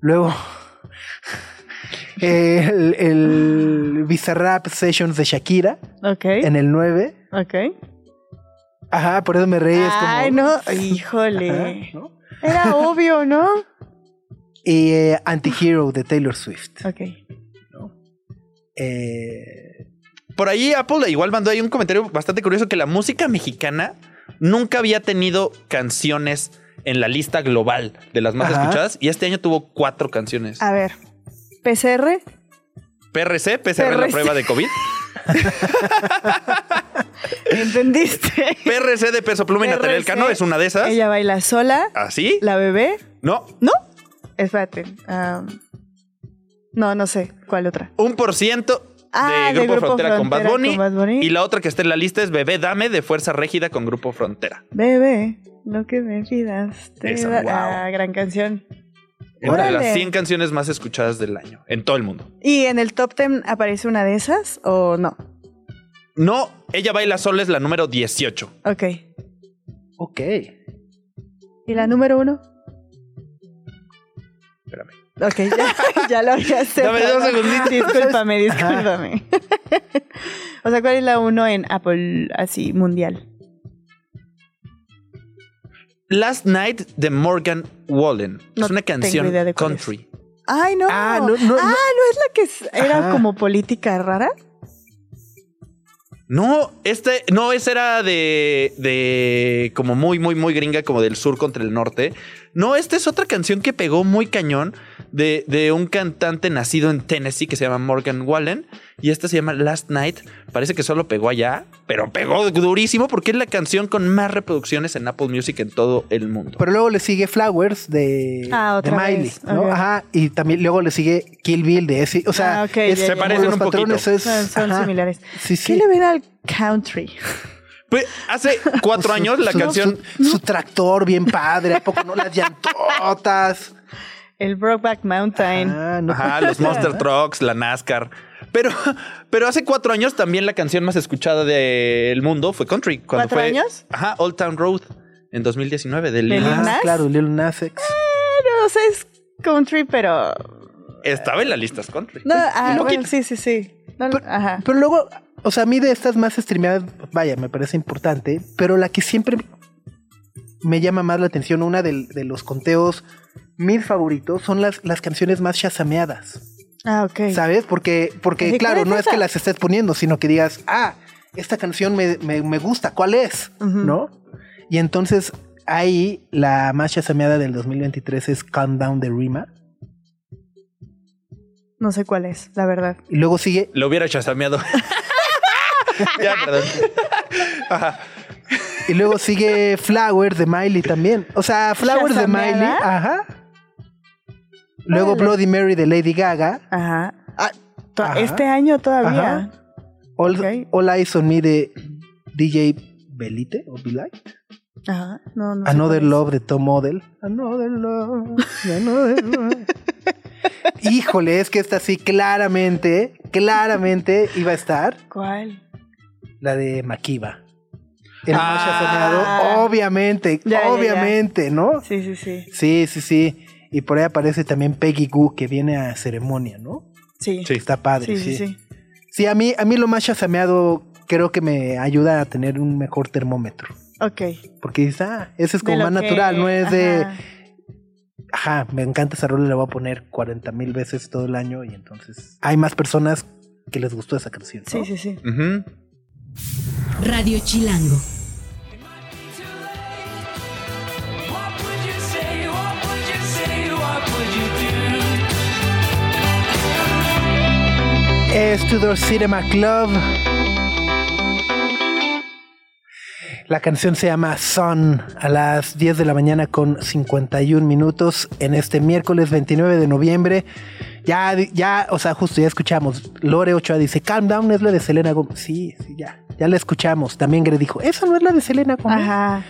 Luego el, el Bizarrap Sessions de Shakira Ok. en el 9. Ok. Ajá, por eso me reí. es como- Ay, no. Ajá, Híjole. ¿no? Era obvio, ¿no? Y eh, Antihero de Taylor Swift. Ok. Eh, Por ahí Apple igual mandó ahí un comentario bastante curioso que la música mexicana nunca había tenido canciones en la lista global de las más Ajá. escuchadas y este año tuvo cuatro canciones. A ver. PCR. PRC, PCR la prueba de COVID. ¿Entendiste? PRC de Peso Pluma y Natalia. Elcano es una de esas. Ella baila sola. ¿Así? La bebé. No. ¿No? Espérate. am, no, no sé. ¿Cuál otra? Un por ciento Ah, de de Grupo, Frontera, con, Bad Bunny, con Bad Bunny. Y la otra que está en la lista es Bebé Dame de Fuerza Régida con Grupo Frontera. Bebé. Lo que me pidas. Te Esa, da- wow. Ah, gran canción. Entre Órale. las 100 canciones más escuchadas del año, en todo el mundo. ¿Y en el top 10 aparece una de esas o no? No, Ella Baila Sola es la número 18. Ok. ok. ¿Y la número uno? Espérame. Ok, ya, ya lo había Dame dos segunditos. Discúlpame, discúlpame. o sea, ¿cuál es la uno en Apple así mundial? Last Night de Morgan Wallen. No es una canción de country. Ay, no. Ah, no, no, Ah, no. ¿no es la que era Ajá. como política rara? No, este, no, esa era de, de como muy, muy, muy gringa, como del sur contra el norte. No, esta es otra canción que pegó muy cañón de, de un cantante nacido en Tennessee que se llama Morgan Wallen. Y esta se llama Last Night. Parece que solo pegó allá, pero pegó durísimo porque es la canción con más reproducciones en Apple Music en todo el mundo. Pero luego le sigue Flowers de, Ah, de Miley. ¿no? Ajá. Y también luego le sigue Kill Bill de ese. O sea, Ah, ok, es- ya, ya. Se parecen los un poquito. es- Son, similares. Sí, sí. ¿Qué le ven al country? Pues, hace cuatro Su- años la su- canción. Su, su tractor bien padre, ¿a poco no? Las llantotas. El Brokeback Mountain. Ah, no. Ajá, los Monster Trucks, la NASCAR. Pero, pero hace cuatro años también la canción más escuchada del mundo fue Country. Cuando ¿Cuatro fue, años? Ajá, Old Town Road en 2019 del ¿De Lil Nas. Ah, claro, Lil Nas X. Pero, o sea, es country, pero. Estaba en las listas Country. No, ah, bueno, sí, sí, sí. No, Pero, ajá. pero luego, o sea, a mí de estas más streameadas, vaya, me parece importante, pero la que siempre me llama más la atención, una de, los conteos, mis favoritos, son las, las canciones más chasameadas, Ah, ok. ¿sabes? Porque, porque ¿De claro, no es esa? que las estés poniendo, sino que digas, ah, esta canción me, me- me gusta, ¿cuál es? ¿No? Y entonces ahí la más chasameada del 2023 es Calm Down de Rima. No sé cuál es, la verdad. Y luego sigue Lo hubiera chasameado. ya, perdón. Ajá. Y luego sigue Flowers de Miley también. O sea, Flowers de. Miley. Ajá. Luego. Bloody Mary de Lady Gaga. Ajá. Ah, Ajá. Este año todavía. Ajá. All. All Eyes on Me de DJ Belite o Belite. Ajá. No, no Another. Love de Tom Model. Another Love. Another Love. Híjole, es que esta sí claramente, claramente iba a estar ¿Cuál? La de Makiba. El más Ah. chasameado, obviamente, Ya, ya, ya. obviamente, ¿no? Sí, sí, sí. Sí, sí, sí. Y por ahí aparece también Peggy Goo, que viene a ceremonia, ¿no? Sí. Sí. Está padre, Sí, sí. sí, sí. Sí, a mí, a mí lo más chasameado creo que me ayuda a tener un mejor termómetro. Ok. Porque dices, ah, ese es como más que- natural, no es de, ajá. ajá, me encanta esa rola, le voy a poner 40 mil veces todo el año y entonces hay más personas que les gustó esa canción. ¿no? Sí, sí, sí. Ujú. Radio Chilango. Es Tudor Cinema Club. La canción se llama Sun a las 10 de la mañana con 51 minutos en este miércoles 29 de noviembre. Ya, ya, o sea, justo ya escuchamos. Lore Ochoa dice, Calm Down es la de Selena Gomez. Sí, sí, ya, ya la escuchamos. También Gre dijo, esa no es la de Selena Gomez. Ajá.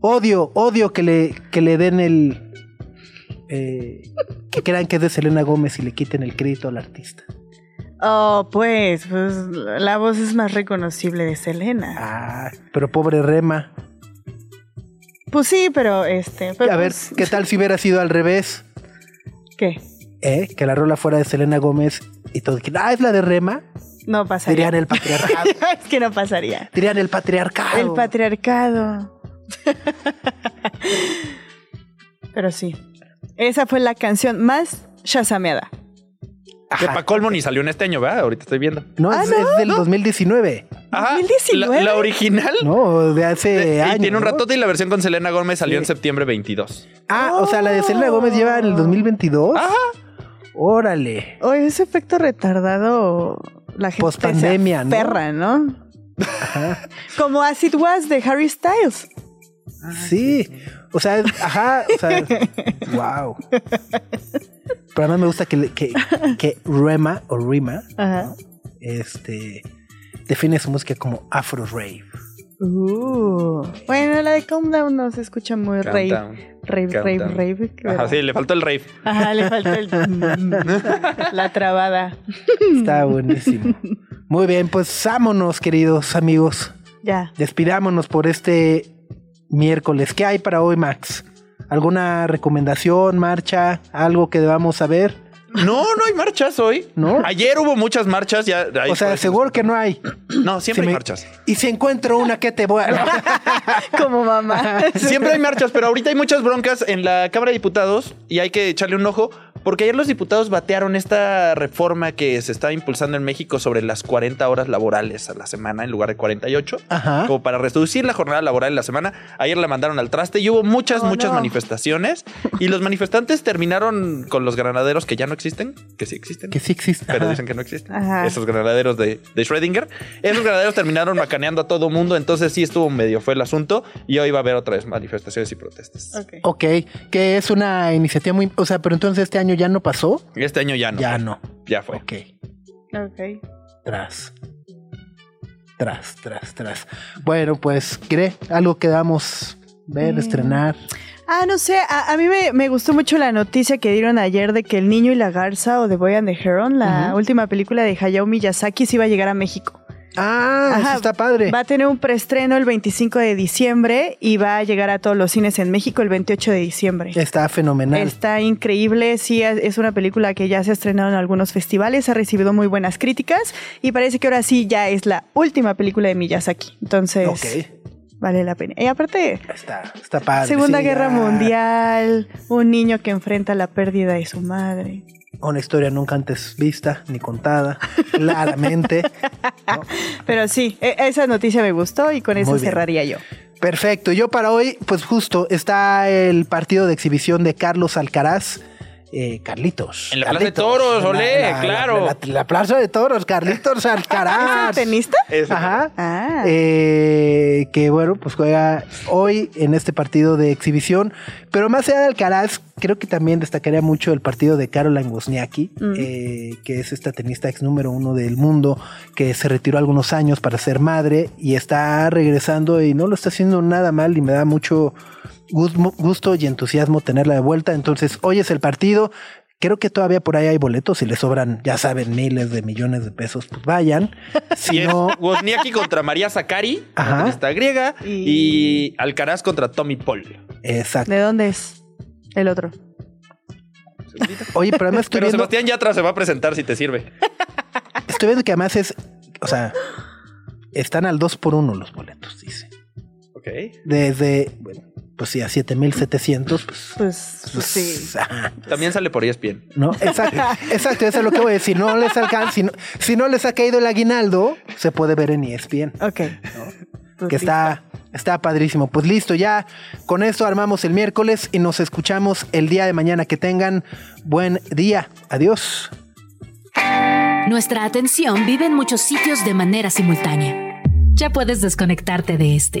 Odio, odio que le, que le den el... eh, que crean que es de Selena Gómez y le quiten el crédito al artista. Oh, pues, pues la voz es más reconocible de Selena. Ah, pero pobre Rema. Pues sí, pero este. pero A ver, pues, ¿qué tal si hubiera sido al revés? ¿Qué? ¿Eh? Que la rola fuera de Selena Gómez y todo. Ah, es la de Rema. No pasaría. Dirían el patriarcado. es que no pasaría. Dirían el patriarcado. El patriarcado. Pero sí. Esa fue la canción más shazameada. Que Ajá. pa' colmo ni salió en este año, ¿verdad? Ahorita estoy viendo. No, Ah, es, no, es del 2019. Ajá. 2019. La, la original. No, de hace de- años. y tiene un ¿no? ratote y la versión con Selena Gómez salió Sí. en septiembre 22. Ah, o sea, la de Selena Gómez lleva en el 2022. Ajá. Órale. Oye, ese efecto retardado. La gente Pospandemia, ¿no? Perra, ¿no? Como As It Was de Harry Styles. Sí. O sea, ajá, o sea, wow. Pero además me gusta que, que, que Rema o Rima, Ajá. este, define su música como Afro Rave. Uh. Bueno, la de Calm Down no se escucha muy rave. Countdown. Rave, rave, Countdown. rave. Ajá, sí, le faltó el rave. Ajá, le falta el. la trabada. Está buenísimo. Muy bien, pues vámonos, queridos amigos. Ya. Despidámonos por este miércoles. ¿Qué hay para hoy, Max? ¿Alguna recomendación, marcha, algo que debamos saber? No, no hay marchas hoy. ¿No? Ayer hubo muchas marchas. Ya, ahí O sea, seguro que no hay. No, siempre Si hay me- marchas. Y si encuentro una, ¿qué te voy a...? Como mamá. Siempre hay marchas, pero ahorita hay muchas broncas en la Cámara de Diputados y hay que echarle un ojo Porque ayer los diputados batearon esta reforma que se está impulsando en México sobre las 40 horas laborales a la semana en lugar de 48. Ajá. Como para reducir la jornada laboral en la semana. Ayer la mandaron al traste y hubo muchas, Oh, muchas no. manifestaciones. Y los manifestantes terminaron con los granaderos que ya no existen, que sí existen. Que sí existe. Pero Ajá. dicen que no existen. Ajá. Esos granaderos de, de Schrödinger. Esos granaderos terminaron macaneando a todo mundo. Entonces sí estuvo medio fue el asunto. Y hoy va a haber otra vez manifestaciones y protestas. Ok. Ok, que es una iniciativa muy... O sea, pero entonces este año ya no pasó. Este año ya no. Ya no. Ya fue. Ok. Ok. Tras. Tras, tras, tras. Bueno, pues, ¿cree? Algo que damos ver, estrenar. Ah, no sé, a, a mí me, me gustó mucho la noticia que dieron ayer de que El Niño y la Garza o The Boy and the Heron, la última película de Hayao Miyazaki, sí iba a llegar a México. Ah, Ajá, eso está padre. Va a tener un preestreno el 25 de diciembre y va a llegar a todos los cines en México el 28 de diciembre. Está fenomenal. Está increíble, sí, es una película que ya se ha estrenado en algunos festivales, ha recibido muy buenas críticas y parece que ahora sí ya es la última película de Miyazaki. Entonces, vale la pena. Y aparte, Está, está padre. Segunda sí, Guerra. Mundial, un niño que enfrenta la pérdida de su madre. Una historia nunca antes vista ni contada, claramente. ¿no? Pero sí, e- esa noticia me gustó y con eso cerraría yo. Perfecto. Yo para hoy, pues justo, está el partido de exhibición de Carlos Alcaraz. Eh, Carlitos. En la Plaza de. Toros, olé, la- la- claro. La, la Plaza de Toros, Carlitos Alcaraz. ¿Es el tenista? Ajá. Ah. Eh, que bueno, pues juega hoy en este partido de exhibición. Pero más allá de Alcaraz, creo que también destacaría mucho el partido de Caroline Wozniacki, Mm. eh, que es esta tenista ex número uno del mundo, que se retiró algunos años para ser madre y está regresando y no lo está haciendo nada mal y me da mucho gusto y entusiasmo tenerla de vuelta. Entonces, hoy es el partido. Creo que todavía por ahí hay boletos y le sobran, ya saben, miles de millones de pesos, pues vayan. Si es no, Wozniacki contra María Zakari, tenista griega, Y- y Alcaraz contra Tommy Paul. exacto. ¿De dónde es el otro? Oye, pero además estoy Pero viendo, Sebastián Yatra se va a presentar si te sirve. estoy viendo que además es, o sea, están al 2 por 1 los boletos, dice. Ok. Desde, bueno, pues sí, a 7700, pues. Pues, pues sí. ajá, También sale por ESPN. ¿No? Exacto, exacto, eso es lo que voy a decir. Si no les alcanza, si no, si no les ha caído el aguinaldo, se puede ver en ESPN. Ok. Pues que sí. está, está padrísimo. Pues listo, ya con esto armamos el miércoles y nos escuchamos el día de mañana. Que tengan buen día. Adiós. Nuestra atención vive en muchos sitios de manera simultánea. Ya puedes desconectarte de este.